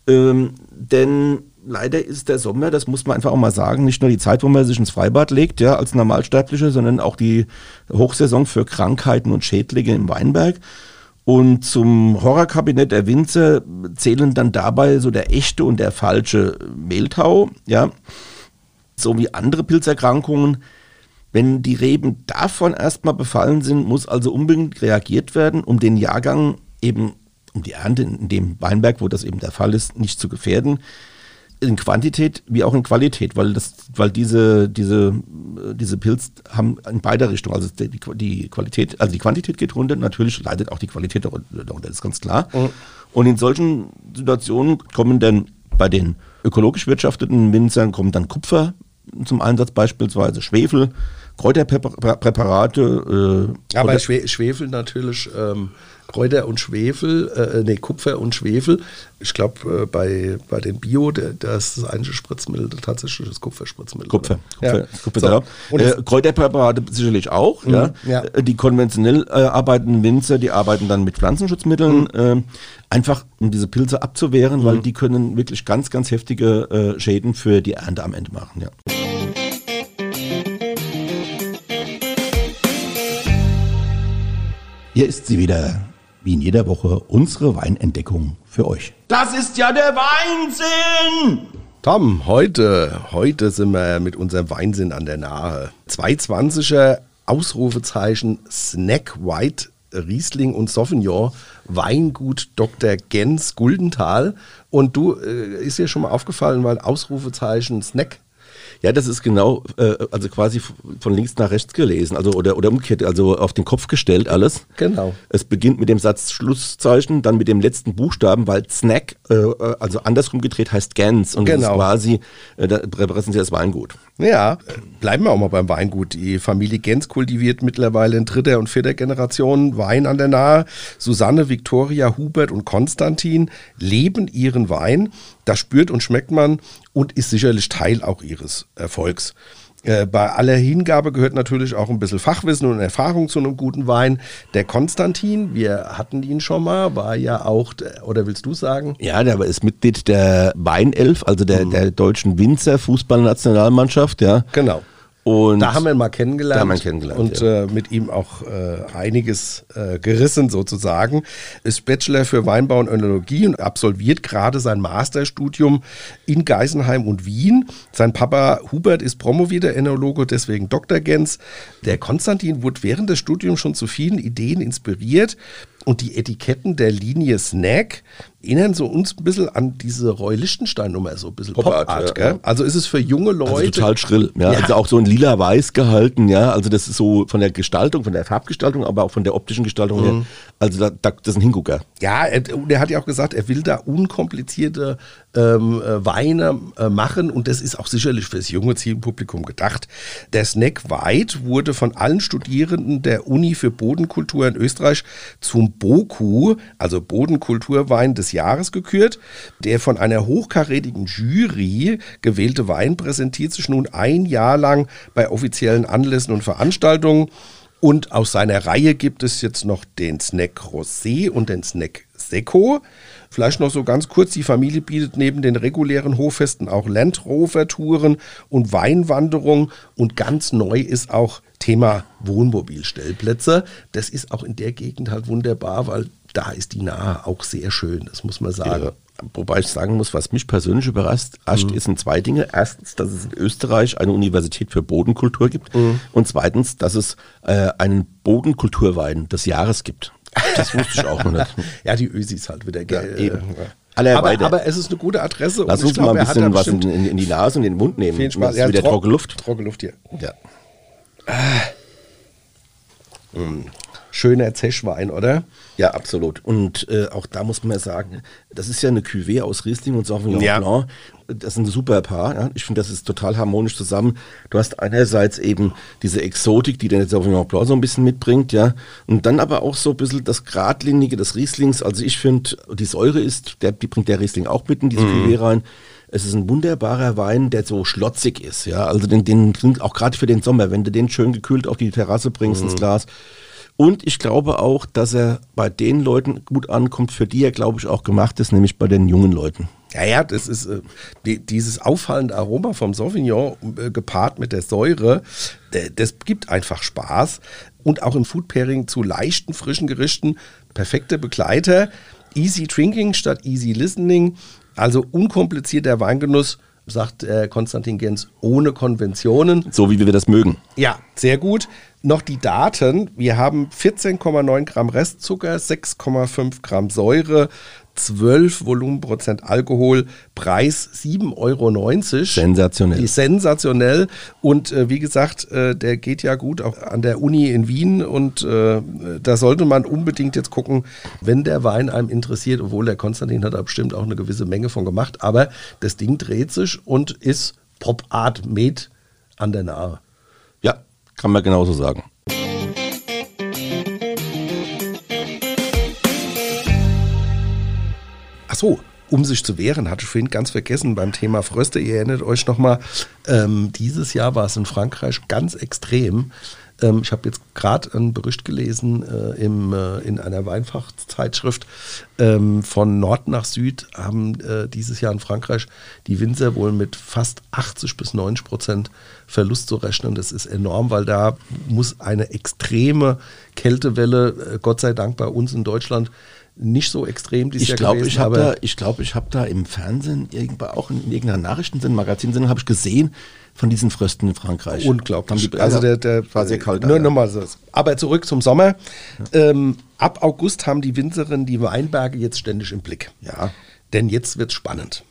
Ähm, denn leider ist der Sommer, das muss man einfach auch mal sagen, nicht nur die Zeit, wo man sich ins Freibad legt, ja, als Normalsterblicher, sondern auch die Hochsaison für Krankheiten und Schädlinge im Weinberg. Und zum Horrorkabinett der Winzer zählen dann dabei so der echte und der falsche Mehltau, ja so wie andere Pilzerkrankungen. Wenn die Reben davon erstmal befallen sind, muss also unbedingt reagiert werden, um den Jahrgang eben, um die Ernte in dem Weinberg, wo das eben der Fall ist, nicht zu gefährden. In Quantität wie auch in Qualität, weil das, weil diese, diese, diese Pilz haben in beide Richtungen. Also die, die Qualität, also die Quantität geht runter, natürlich leidet auch die Qualität darunter, das ist ganz klar. Und in solchen Situationen kommen dann bei den ökologisch wirtschafteten Winzern kommen dann Kupfer zum Einsatz, beispielsweise Schwefel, Kräuterpräparate. Äh, Ja, bei Schwe Schwefel natürlich ähm, Kräuter und Schwefel, äh, nee, Kupfer und Schwefel. Ich glaube, äh, bei, bei den Bio, der, das ist das einzige Spritzmittel tatsächlich das Kupferspritzmittel. Kupfer. Kupfer, Ja. Kupfer So. Und äh, Kräuterpräparate sicherlich auch. ja. ja. Äh, Die konventionell äh, arbeitenden Winzer, die arbeiten dann mit Pflanzenschutzmitteln, ähm, einfach um diese Pilze abzuwehren, weil die können wirklich ganz, ganz heftige äh, Schäden für die Ernte am Ende machen. Ja. Hier ist sie wieder, wie in jeder Woche, unsere Weinentdeckung für euch. Das ist ja der Weinsinn! Tom, heute, heute sind wir mit unserem Weinsinn an der Nahe. 220er Ausrufezeichen Snack White Riesling und Sauvignon Weingut Dr. Gens Guldenthal. Und du, äh, ist dir schon mal aufgefallen, weil Ausrufezeichen Snack Ja, das ist genau, äh, also quasi von links nach rechts gelesen, also oder, oder umgekehrt, also auf den Kopf gestellt alles. Genau. Es beginnt mit dem Satz Schlusszeichen, dann mit dem letzten Buchstaben, weil Snack, äh, äh, also andersrum gedreht, heißt Gans und das Genau. ist quasi, äh, da repräsentiert das Weingut. Ja, bleiben wir auch mal beim Weingut. Die Familie Gens kultiviert mittlerweile in dritter und vierter Generation Wein an der Nahe. Susanne, Viktoria, Hubert und Konstantin leben ihren Wein. Das spürt und schmeckt man und ist sicherlich Teil auch ihres Erfolgs. Äh, Bei aller Hingabe gehört natürlich auch ein bisschen Fachwissen und Erfahrung zu einem guten Wein. Der Konstantin, wir hatten ihn schon mal, war ja auch, der- oder willst du sagen? Ja, der ist Mitglied der Weinelf, also der, der deutschen Winzer Fußballnationalmannschaft, ja. Genau. Und Da haben wir ihn mal kennengelernt. Da haben wir ihn kennengelernt, Und ja. äh, mit ihm auch äh, einiges äh, gerissen sozusagen. Ist Bachelor für Weinbau und Önologie und absolviert gerade sein Masterstudium in Geisenheim und Wien. Sein Papa Hubert ist promovierter Önologe, deswegen Dr. Gens. Der Konstantin wurde während des Studiums schon zu vielen Ideen inspiriert. Und die Etiketten der Linie Snack erinnern so uns ein bisschen an diese Roy Lichtenstein-Nummer, so ein bisschen Pop-Art, Pop-Art. ja, gell? ja. Also ist es für junge Leute. also total schrill, ja. Ja. Also auch so in lila-weiß gehalten, ja. Also das ist so von der Gestaltung, von der Farbgestaltung, aber auch von der optischen Gestaltung Mhm. her. Also da, da, das ist ein Hingucker. Ja, er, und er hat ja auch gesagt, er will da unkomplizierte ähm, äh, Weine äh, machen und das ist auch sicherlich fürs junge Zielpublikum gedacht. Der Snack White wurde von allen Studierenden der Uni für Bodenkultur in Österreich zum BOKU, also Bodenkulturwein des Jahres gekürt. Der von einer hochkarätigen Jury gewählte Wein präsentiert sich nun ein Jahr lang bei offiziellen Anlässen und Veranstaltungen. Und aus seiner Reihe gibt es jetzt noch den Snack Rosé und den Snack Seco. Vielleicht noch so ganz kurz, die Familie bietet neben den regulären Hoffesten auch Landrover-Touren und Weinwanderungen. Und ganz neu ist auch Thema Wohnmobilstellplätze. Das ist auch in der Gegend halt wunderbar, weil da ist die Nahe auch sehr schön, das muss man sagen. Ja. Wobei ich sagen muss, was mich persönlich überrascht, Mhm. ist sind zwei Dinge. Erstens, dass es in Österreich eine Universität für Bodenkultur gibt. Mhm. Und zweitens, dass es äh, einen Bodenkulturwein des Jahres gibt. Das wusste ich auch noch nicht. Ja, die Ösis halt wieder, gell? eben. Äh, Aller aber, weiter. aber es ist eine gute Adresse. Lass uns mal ein bisschen was in, in, in die Nase und in den Mund nehmen. Viel Spaß. Ist wieder trock- trockene Luft. Trockene Luft hier. Ja. Schöner Zeschwein, oder? Ja, absolut. Und äh, auch da muss man sagen, das ist ja eine Cuvée aus Riesling und Sauvignon Ja. Blanc. Das ist ein super Paar. Ja? Ich finde, das ist total harmonisch zusammen. Du hast einerseits eben diese Exotik, die der Sauvignon Blanc so ein bisschen mitbringt, ja. Und dann aber auch so ein bisschen das Gradlinige des Rieslings. Also ich finde, die Säure ist, der, die bringt der Riesling auch mit in diese Cuvée rein. Es ist ein wunderbarer Wein, der so schlotzig ist, ja. Also den, den auch gerade für den Sommer, wenn du den schön gekühlt auf die Terrasse bringst ins Glas. Und ich glaube auch, dass er bei den Leuten gut ankommt, für die er, glaube ich, auch gemacht ist, nämlich bei den jungen Leuten. Ja, ja, das ist äh, die, dieses auffallende Aroma vom Sauvignon äh, gepaart mit der Säure, äh, das gibt einfach Spaß. Und auch im Food Pairing zu leichten, frischen Gerichten, perfekte Begleiter. Easy Drinking statt Easy Listening, also unkomplizierter Weingenuss, sagt äh, Konstantin Gens, ohne Konventionen. So wie wir das mögen. Ja, sehr gut. Noch die Daten. Wir haben 14,9 Gramm Restzucker, 6,5 Gramm Säure, 12 Volumenprozent Alkohol, Preis 7,90 Euro. Sensationell. Sensationell. Und äh, wie gesagt, äh, der geht ja gut auch an der Uni in Wien. Und äh, da sollte man unbedingt jetzt gucken, wenn der Wein einem interessiert, obwohl der Konstantin hat da bestimmt auch eine gewisse Menge von gemacht. Aber das Ding dreht sich und ist Pop Art Made an der Nahe. Ja, kann man genauso sagen. So, um sich zu wehren, hatte ich vorhin ganz vergessen beim Thema Fröste. Ihr erinnert euch nochmal, ähm, dieses Jahr war es in Frankreich ganz extrem. Ähm, ich habe jetzt gerade einen Bericht gelesen äh, im, äh, in einer Weinfachzeitschrift. Ähm, von Nord nach Süd haben äh, dieses Jahr in Frankreich die Winzer wohl mit fast 80 bis 90 Prozent Verlust zu rechnen. Das ist enorm, weil da muss eine extreme Kältewelle, äh, Gott sei Dank bei uns in Deutschland, nicht so extrem dieses Ich Jahr glaube, gewesen, ich habe aber- da, ich glaube, ich habe da im Fernsehen, irgendwo auch in irgendeiner Nachrichtensendung, Magazin habe ich gesehen von diesen Frösten in Frankreich. Unglaublich. Die- also der, der war sehr kalt. Nur ja. nochmal so. Aber zurück zum Sommer. Ähm, ab August haben die Winzerinnen die Weinberge jetzt ständig im Blick. Ja. Denn jetzt wird's spannend.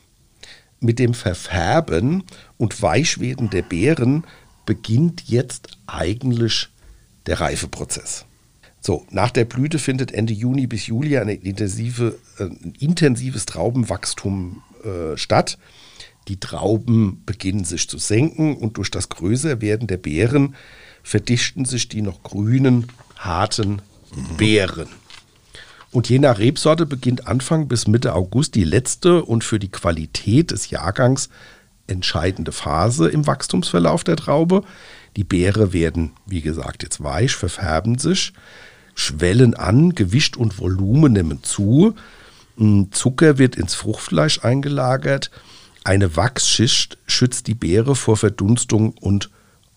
mit dem Verfärben und Weichwerden der Beeren beginnt jetzt eigentlich der Reifeprozess. So, nach der Blüte findet Ende Juni bis Juli eine intensive, äh, ein intensives Traubenwachstum äh, statt. Die Trauben beginnen sich zu senken und durch das Größerwerden der Beeren verdichten sich die noch grünen, harten Beeren. Und je nach Rebsorte beginnt Anfang bis Mitte August die letzte und für die Qualität des Jahrgangs entscheidende Phase im Wachstumsverlauf der Traube. Die Beere werden, wie gesagt, jetzt weich, verfärben sich, schwellen an, Gewicht und Volumen nehmen zu. Zucker wird ins Fruchtfleisch eingelagert. Eine Wachsschicht schützt die Beere vor Verdunstung und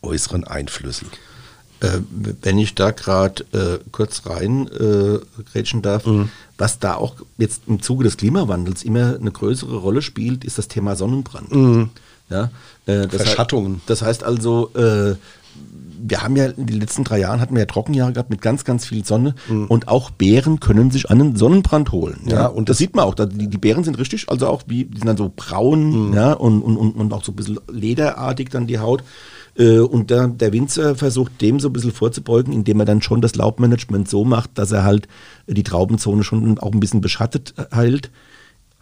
äußeren Einflüssen. Äh, wenn ich da gerade äh, kurz rein äh, grätschen darf, mhm. was da auch jetzt im Zuge des Klimawandels immer eine größere Rolle spielt, ist das Thema Sonnenbrand. Mhm. Ja, äh, das Verschattungen. Heißt, das heißt also, äh, wir haben ja in den letzten drei Jahren hatten wir ja Trockenjahre gehabt mit ganz, ganz viel Sonne Mhm. und auch Bären können sich einen Sonnenbrand holen. Ja, Ja, und das sieht man auch. Die, die Bären sind richtig, also auch wie, die sind dann so braun, Mhm. ja, und, und, und, und auch so ein bisschen lederartig dann die Haut. Äh, Und der, der Winzer versucht dem so ein bisschen vorzubeugen, indem er dann schon das Laubmanagement so macht, dass er halt die Traubenzone schon auch ein bisschen beschattet äh, hält.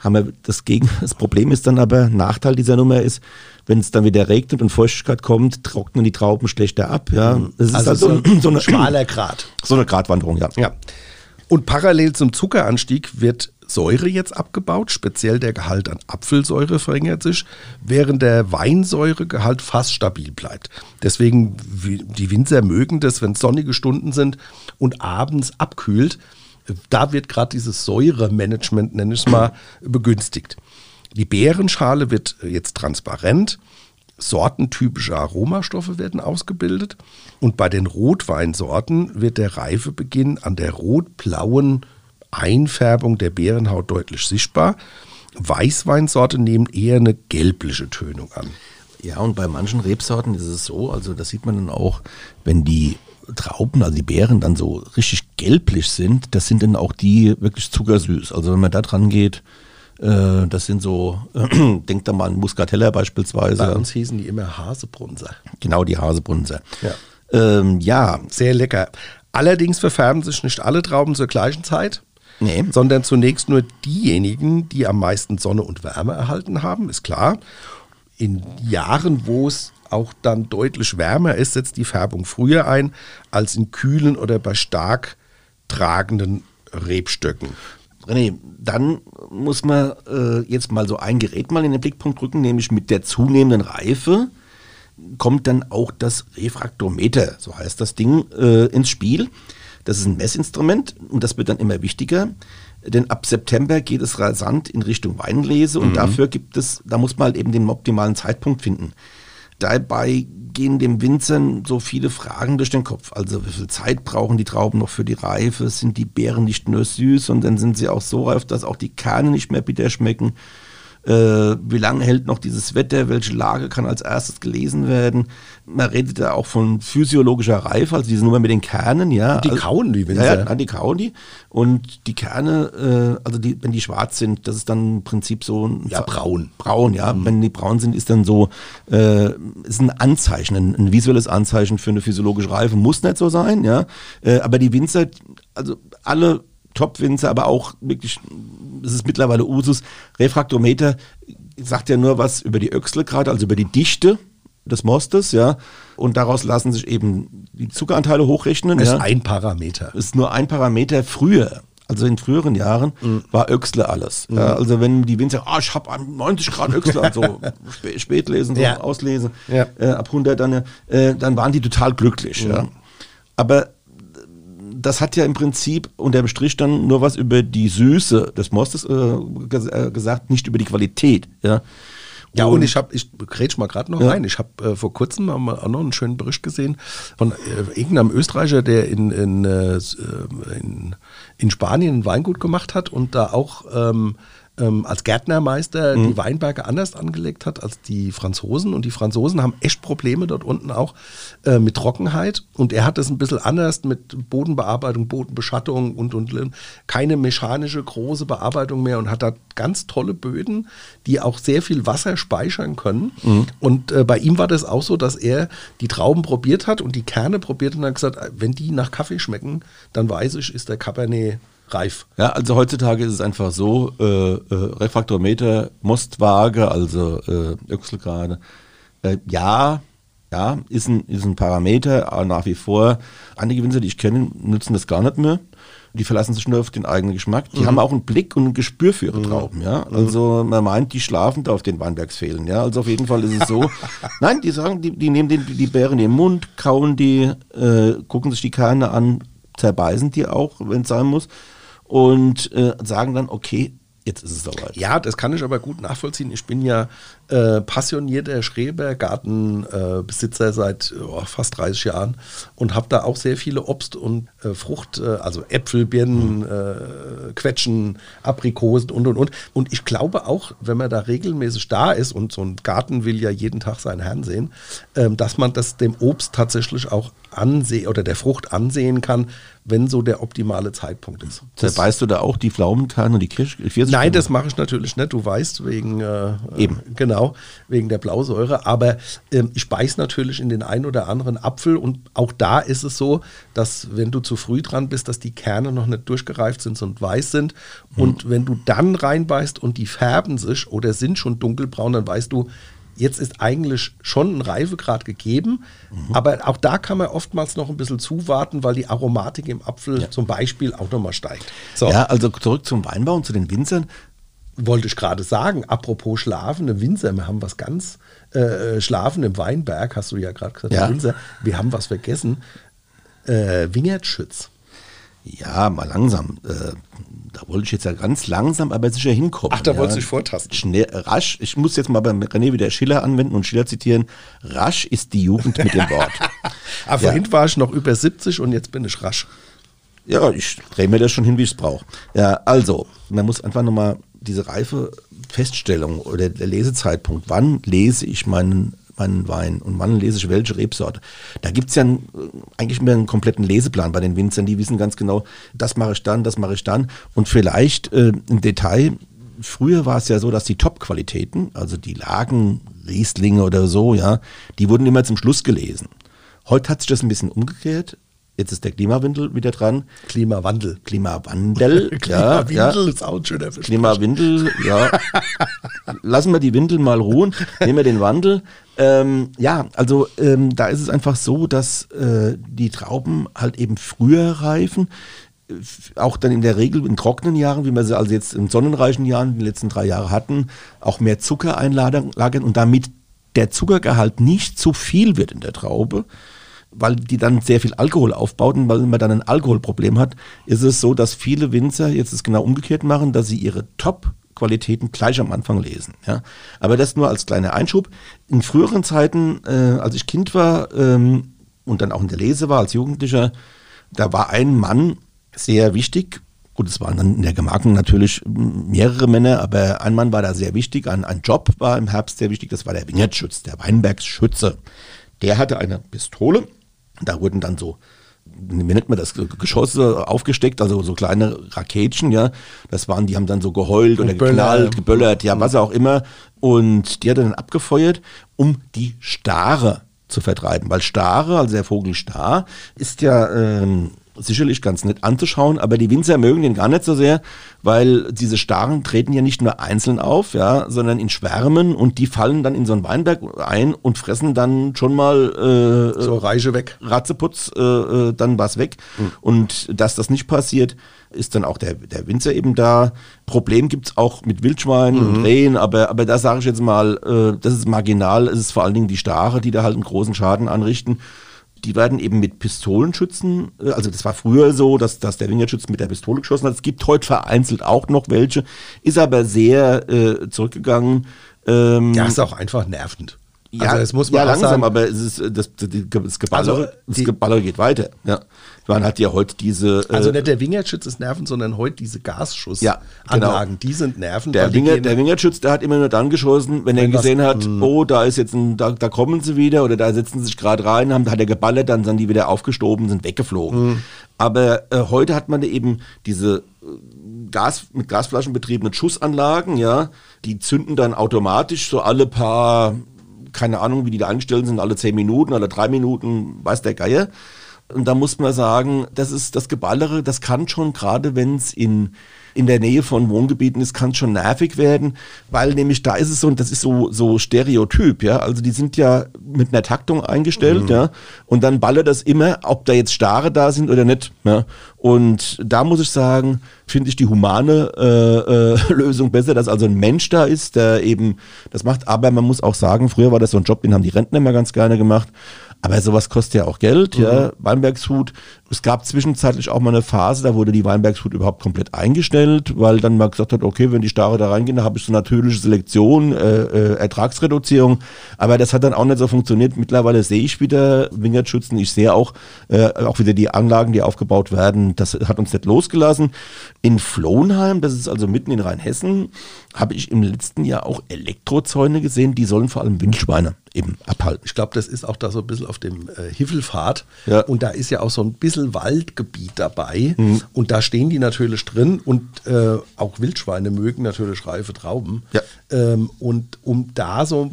Haben wir das Gegen das Problem ist dann aber, Nachteil dieser Nummer ist, wenn es dann wieder regnet und Feuchtigkeit kommt, trocknen die Trauben schlechter ab. Ja, es ist Also halt so so, ein so, eine, schmaler Grat. so eine Gratwanderung, ja. Ja. Und parallel zum Zuckeranstieg wird Säure jetzt abgebaut, speziell der Gehalt an Apfelsäure verringert sich, während der Weinsäuregehalt fast stabil bleibt. Deswegen, die Winzer mögen das, wenn sonnige Stunden sind und abends abkühlt. Da wird gerade dieses Säuremanagement, nenne ich es mal, begünstigt. Die Beerenschale wird jetzt transparent. Sortentypische Aromastoffe werden ausgebildet und bei den Rotweinsorten wird der Reifebeginn an der rot-blauen Einfärbung der Beerenhaut deutlich sichtbar. Weißweinsorte nehmen eher eine gelbliche Tönung an. Ja, und bei manchen Rebsorten ist es so, also das sieht man dann auch, wenn die Trauben, also die Beeren dann so richtig gelblich sind, das sind dann auch die wirklich zuckersüß. Also wenn man da dran geht, äh, das sind so, äh, denkt da mal an Muscatella beispielsweise. Bei uns hießen die immer Hasebrunser. Genau, die Hasebrunser. Ja. Ähm, ja, Sehr lecker. Allerdings verfärben sich nicht alle Trauben zur gleichen Zeit. Nee. Sondern zunächst nur diejenigen, die am meisten Sonne und Wärme erhalten haben, ist klar. In Jahren, wo es auch dann deutlich wärmer ist, setzt die Färbung früher ein als in kühlen oder bei stark tragenden Rebstöcken. René, dann muss man äh, jetzt mal so ein Gerät mal in den Blickpunkt rücken, nämlich mit der zunehmenden Reife kommt dann auch das Refraktometer, so heißt das Ding, äh, ins Spiel. Das ist ein Messinstrument und das wird dann immer wichtiger, denn ab September geht es rasant in Richtung Weinlese und dafür gibt es, da muss man halt eben den optimalen Zeitpunkt finden. Dabei gehen dem Winzern so viele Fragen durch den Kopf. Also wie viel Zeit brauchen die Trauben noch für die Reife? Sind die Beeren nicht nur süß, sondern sind sie auch so reif, dass auch die Kerne nicht mehr bitter schmecken? Äh, wie lange hält noch dieses Wetter? Welche Lage kann als erstes gelesen werden? Man redet da auch von physiologischer Reife, also diese Nummer mit den Kernen, ja. Die also, kauen die Winzer. Ja, ja, die kauen die. Und die Kerne, äh, also die, wenn die schwarz sind, das ist dann im Prinzip so ein Ja, braun. Braun, ja. Wenn die braun sind, ist dann so, äh, ist ein Anzeichen, ein, ein visuelles Anzeichen für eine physiologische Reife. Muss nicht so sein, ja. Äh, aber die Winzer, also alle Top-Winzer, aber auch wirklich, es ist mittlerweile Usus, Refraktometer sagt ja nur was über die Öchsle-Grad, also über die Dichte des Mostes, ja. Und daraus lassen sich eben die Zuckeranteile hochrechnen. Das ja. ist ein Parameter. ist nur ein Parameter früher. Also in früheren Jahren war Öxle alles. Ja, also wenn die Winzer, ah, ich habe 90 Grad Öxle, also spä Spätlesen, so Ja. auslesen, Ja. äh, ab 100 dann, äh, dann waren die total glücklich. Ja. Aber das hat ja im Prinzip unterm Strich dann nur was über die Süße des Mostes äh, äh, gesagt, nicht über die Qualität. Ja, Ja, und ich habe, ich grätsch mal gerade noch Ja. rein, ich habe äh, vor kurzem auch noch einen schönen Bericht gesehen von äh, irgendeinem Österreicher, der in, in, äh, äh, in, in Spanien ein Weingut gemacht hat und da auch ähm, ähm, als Gärtnermeister mhm. die Weinberge anders angelegt hat als die Franzosen. Und die Franzosen haben echt Probleme dort unten auch äh, mit Trockenheit. Und er hat es ein bisschen anders mit Bodenbearbeitung, Bodenbeschattung und, und keine mechanische große Bearbeitung mehr und hat da ganz tolle Böden, die auch sehr viel Wasser speichern können. Mhm. Und äh, bei ihm war das auch so, dass er die Trauben probiert hat und die Kerne probiert und hat gesagt, wenn die nach Kaffee schmecken, dann weiß ich, ist der Cabernet reif. Ja, also heutzutage ist es einfach so, äh, äh, Refraktometer, Mostwaage, also äh, Öchselgrade, äh, ja, ja, ist ein, ist ein Parameter, aber nach wie vor, einige Winzer, die ich kenne, nutzen das gar nicht mehr. Die verlassen sich nur auf den eigenen Geschmack. Die mhm. haben auch einen Blick und ein Gespür für ihre mhm. Trauben, ja. Mhm. Also man meint, die schlafen da auf den Weinbergsfehlen, ja. Also auf jeden Fall ist es so. Nein, die sagen, die, die nehmen den, die Beeren in den Mund, kauen die, äh, gucken sich die Kerne an, zerbeißen die auch, wenn es sein muss und äh, sagen dann, okay, jetzt ist es soweit. Ja, das kann ich aber gut nachvollziehen. Ich bin ja äh, passionierter Schrebergartenbesitzer äh, seit oh, fast 30 Jahren und habe da auch sehr viele Obst- und äh, Frucht, äh, also Äpfel, Birnen, mhm. Äh, Quetschen, Aprikosen und und und. Und ich glaube auch, wenn man da regelmäßig da ist und so ein Garten will ja jeden Tag seinen Herrn sehen, ähm, dass man das dem Obst tatsächlich auch ansehen oder der Frucht ansehen kann, wenn so der optimale Zeitpunkt ist. Das weißt du da auch die Pflaumenkerne und die Kirsch? Nein, das mache ich natürlich nicht. Du weißt, wegen äh, eben genau wegen der Blausäure. Aber ähm, ich beiß natürlich in den einen oder anderen Apfel und auch da ist es so, dass wenn du zu früh dran bist, dass die Kerne noch nicht durchgereift sind und weiß sind. Und mhm. wenn du dann reinbeißt und die färben sich oder sind schon dunkelbraun, dann weißt du, Jetzt ist eigentlich schon ein Reifegrad gegeben, mhm. aber auch da kann man oftmals noch ein bisschen zuwarten, weil die Aromatik im Apfel ja. zum Beispiel auch nochmal steigt. So. Ja, also zurück zum Weinbau und zu den Winzern. Wollte ich gerade sagen, apropos schlafende Winzer, wir haben was ganz äh, schlafen im Weinberg, hast du ja gerade gesagt, ja. Winzer, wir haben was vergessen. Äh, Wingertschütz. Ja, mal langsam. Äh, da wollte ich jetzt ja ganz langsam, aber sicher hinkommen. Ach, da ja. wolltest du dich vortasten. Schnell, rasch, ich muss jetzt mal beim René wieder Schiller anwenden und Schiller zitieren. Rasch ist die Jugend mit dem Wort. aber ja. vorhin war ich noch über 70 und jetzt bin ich rasch. Ja, ich drehe mir das schon hin, wie ich es brauche. Ja, also, man muss einfach nochmal diese reife Feststellung oder der Lesezeitpunkt, wann lese ich meinen meinen Wein und wann lese ich welche Rebsorte. Da gibt es ja einen, eigentlich mehr einen kompletten Leseplan bei den Winzern, die wissen ganz genau, das mache ich dann, das mache ich dann. Und vielleicht äh, im Detail, früher war es ja so, dass die Top-Qualitäten, also die Lagen, Rieslinge oder so, ja, die wurden immer zum Schluss gelesen. Heute hat sich das ein bisschen umgekehrt. Jetzt ist der Klimawandel wieder dran. Klimawandel. Klimawandel. Klimawindel ja, ja. ist auch ein schöner Versprechen. Klimawindel, ja. Lassen wir die Windel mal ruhen. Nehmen wir den Wandel. Ähm, ja, also ähm, da ist es einfach so, dass äh, die Trauben halt eben früher reifen. Auch dann in der Regel in trockenen Jahren, wie wir sie also jetzt in sonnenreichen Jahren, die letzten drei Jahre hatten, auch mehr Zucker einlagern und damit der Zuckergehalt nicht zu viel wird in der Traube, weil die dann sehr viel Alkohol aufbaut und weil man dann ein Alkoholproblem hat, ist es so, dass viele Winzer jetzt es genau umgekehrt machen, dass sie ihre Top-Qualitäten gleich am Anfang lesen. Ja. Aber das nur als kleiner Einschub. In früheren Zeiten, äh, als ich Kind war ähm, und dann auch in der Lese war als Jugendlicher, da war ein Mann sehr wichtig. Gut, es waren dann in der Gemarkung natürlich mehrere Männer, aber ein Mann war da sehr wichtig. Ein, ein Job war im Herbst sehr wichtig, das war der Wingertschütz, der Weinbergsschütze. Der hatte eine Pistole da wurden dann so, wie nennt man das, Geschosse aufgesteckt, also so kleine Raketchen, ja. Das waren, die haben dann so geheult oder geknallt, geböllert, ja, was auch immer. Und die hat er dann abgefeuert, um die Stare zu vertreiben. Weil Stare, also der Vogel Star, ist ja ähm, sicherlich ganz nett anzuschauen, aber die Winzer mögen den gar nicht so sehr, weil diese Starren treten ja nicht nur einzeln auf, ja, sondern in Schwärmen und die fallen dann in so einen Weinberg ein und fressen dann schon mal äh, so Reiche weg. Ratzeputz, äh, äh dann was weg. Mhm. Und dass das nicht passiert, ist dann auch der, der Winzer eben da. Problem gibt's auch mit Wildschweinen mhm. und Rehen, aber, aber da sage ich jetzt mal, äh, das ist marginal, es ist vor allen Dingen die Stare, die da halt einen großen Schaden anrichten die werden eben mit Pistolenschützen, äh, also das war früher so, dass, dass der Wingerschütz mit der Pistole geschossen hat. Es gibt heute vereinzelt auch noch welche, ist aber sehr äh, zurückgegangen. Ähm, ja, ist auch einfach nervend. Ja, also das muss man ja langsam, sagen. aber es ist, äh, das, das, das, Geballere, Also, das die- Geballere geht weiter. Ja. Man hat ja heute diese. äh, Also nicht der Wingertschütz ist Nerven, sondern heute diese Gasschussanlagen, Ja, genau. die sind Nerven. Der, Winger, der Wingertschütz, der hat immer nur dann geschossen, wenn er Wenn was- gesehen hat, Mhm. oh, da ist jetzt ein, da, da kommen sie wieder oder da setzen sie sich gerade rein, haben, hat er geballert, dann sind die wieder aufgestoben, sind weggeflogen. Mhm. Aber äh, heute hat man eben diese äh, Gas, mit Gasflaschen betriebenen Schussanlagen, ja, die zünden dann automatisch so alle paar, keine Ahnung, wie die da eingestellt sind, alle zehn Minuten, alle drei Minuten, weiß der Geier. Und da muss man sagen, das ist das Geballere, das kann schon, gerade wenn es in, in der Nähe von Wohngebieten ist, kann schon nervig werden, weil nämlich da ist es so, und das ist so, so Stereotyp, ja. Also die sind ja mit einer Taktung eingestellt, ja. Und dann ballert das immer, ob da jetzt Stare da sind oder nicht, ja. Und da muss ich sagen, finde ich die humane äh, äh, Lösung besser, dass also ein Mensch da ist, der eben das macht. Aber man muss auch sagen, früher war das so ein Job, den haben die Rentner immer ganz gerne gemacht. Aber sowas kostet ja auch Geld, ja. Weinbergshut. Es gab zwischenzeitlich auch mal eine Phase, da wurde die Weinbergshut überhaupt komplett eingestellt, weil dann mal gesagt hat, okay, wenn die Stare da reingehen, dann habe ich so natürliche Selektion, äh, äh, Ertragsreduzierung. Aber das hat dann auch nicht so funktioniert. Mittlerweile sehe ich wieder Wingertschützen. Ich sehe auch, äh, auch wieder die Anlagen, die aufgebaut werden. Das hat uns nicht losgelassen. In Flohnheim, das ist also mitten in Rheinhessen, habe ich im letzten Jahr auch Elektrozäune gesehen, die sollen vor allem Wildschweine eben abhalten. Ich glaube, das ist auch da so ein bisschen auf dem äh, Hiffelpfad. Ja. Und da ist ja auch so ein bisschen Waldgebiet dabei. Mhm. Und da stehen die natürlich drin. Und äh, auch Wildschweine mögen natürlich reife Trauben. Ja. Ähm, und um da so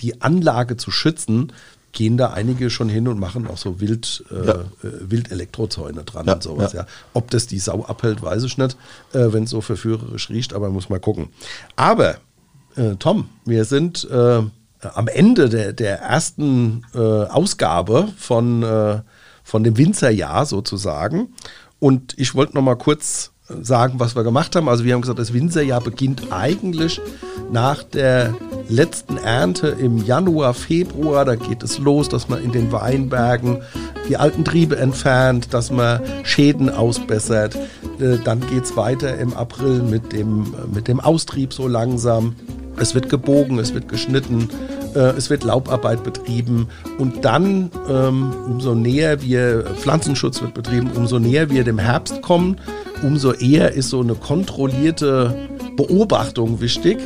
die Anlage zu schützen, gehen da einige schon hin und machen auch so Wild, äh, Ja. äh, Wildelektrozäune dran Ja, und sowas. Ja. ja. Ob das die Sau abhält, weiß ich nicht, äh, wenn es so verführerisch riecht, aber muss mal gucken. Aber, äh, Tom, wir sind äh, am Ende der, der ersten äh, Ausgabe von, äh, von dem Winzerjahr sozusagen. Und ich wollte noch mal kurz sagen, was wir gemacht haben. Also wir haben gesagt, das Winzerjahr beginnt eigentlich nach der letzten Ernte im Januar, Februar. Da geht es los, dass man in den Weinbergen die alten Triebe entfernt, dass man Schäden ausbessert. Äh, Dann geht es weiter im April mit dem, mit dem Austrieb so langsam. Es wird gebogen, es wird geschnitten, äh, es wird Laubarbeit betrieben und dann, ähm, umso näher wir, Pflanzenschutz wird betrieben, umso näher wir dem Herbst kommen, umso eher ist so eine kontrollierte Beobachtung wichtig.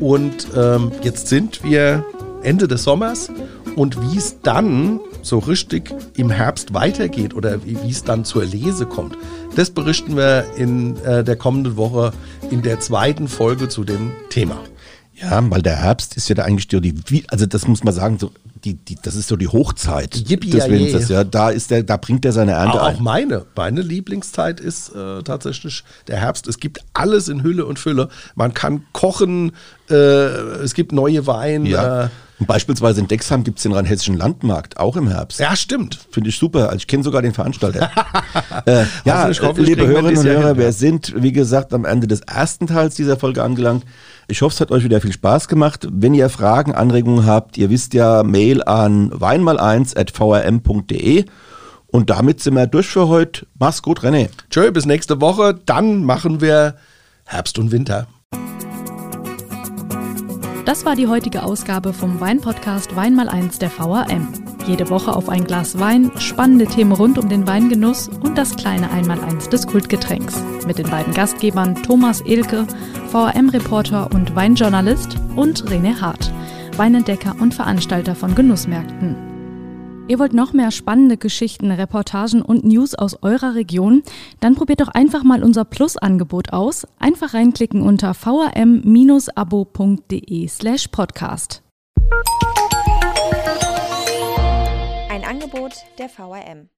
Und ähm, jetzt sind wir Ende des Sommers und wie es dann so richtig im Herbst weitergeht oder wie es dann zur Lese kommt, das berichten wir in äh, der kommenden Woche in der zweiten Folge zu dem Thema. Ja, weil der Herbst ist ja da eigentlich so die, also das muss man sagen, so die, die, das ist so die Hochzeit Yippie des je. Ja, da ist der, da bringt er seine Ernte Auch ein. meine, meine Lieblingszeit ist äh, tatsächlich der Herbst. Es gibt alles in Hülle und Fülle. Man kann kochen, äh, es gibt neue Weine. Ja. Äh, Und beispielsweise in Dexheim gibt es den rheinhessischen Landmarkt, auch im Herbst. ja, stimmt. Finde ich super. Also ich kenne sogar den Veranstalter. äh, ja, liebe Hörerinnen und Hörer, hin, wir sind, wie gesagt, am Ende des ersten Teils dieser Folge angelangt. Ich hoffe, es hat euch wieder viel Spaß gemacht. Wenn ihr Fragen, Anregungen habt, ihr wisst ja, Mail an weinmal1 at vrm.de. Und damit sind wir durch für heute. Mach's gut, René. Tschö, bis nächste Woche. Dann machen wir Herbst und Winter. Das war die heutige Ausgabe vom Weinpodcast Wein mal eins der VRM. Jede Woche auf ein Glas Wein, spannende Themen rund um den Weingenuss und das kleine Einmaleins des Kultgetränks. Mit den beiden Gastgebern Thomas Elke, VRM-Reporter und Weinjournalist und René Hart, Weinentdecker und Veranstalter von Genussmärkten. Ihr wollt noch mehr spannende Geschichten, Reportagen und News aus eurer Region? Dann probiert doch einfach mal unser Plus-Angebot aus. Einfach reinklicken unter vrm-abo.de slash podcast. Angebot der VRM.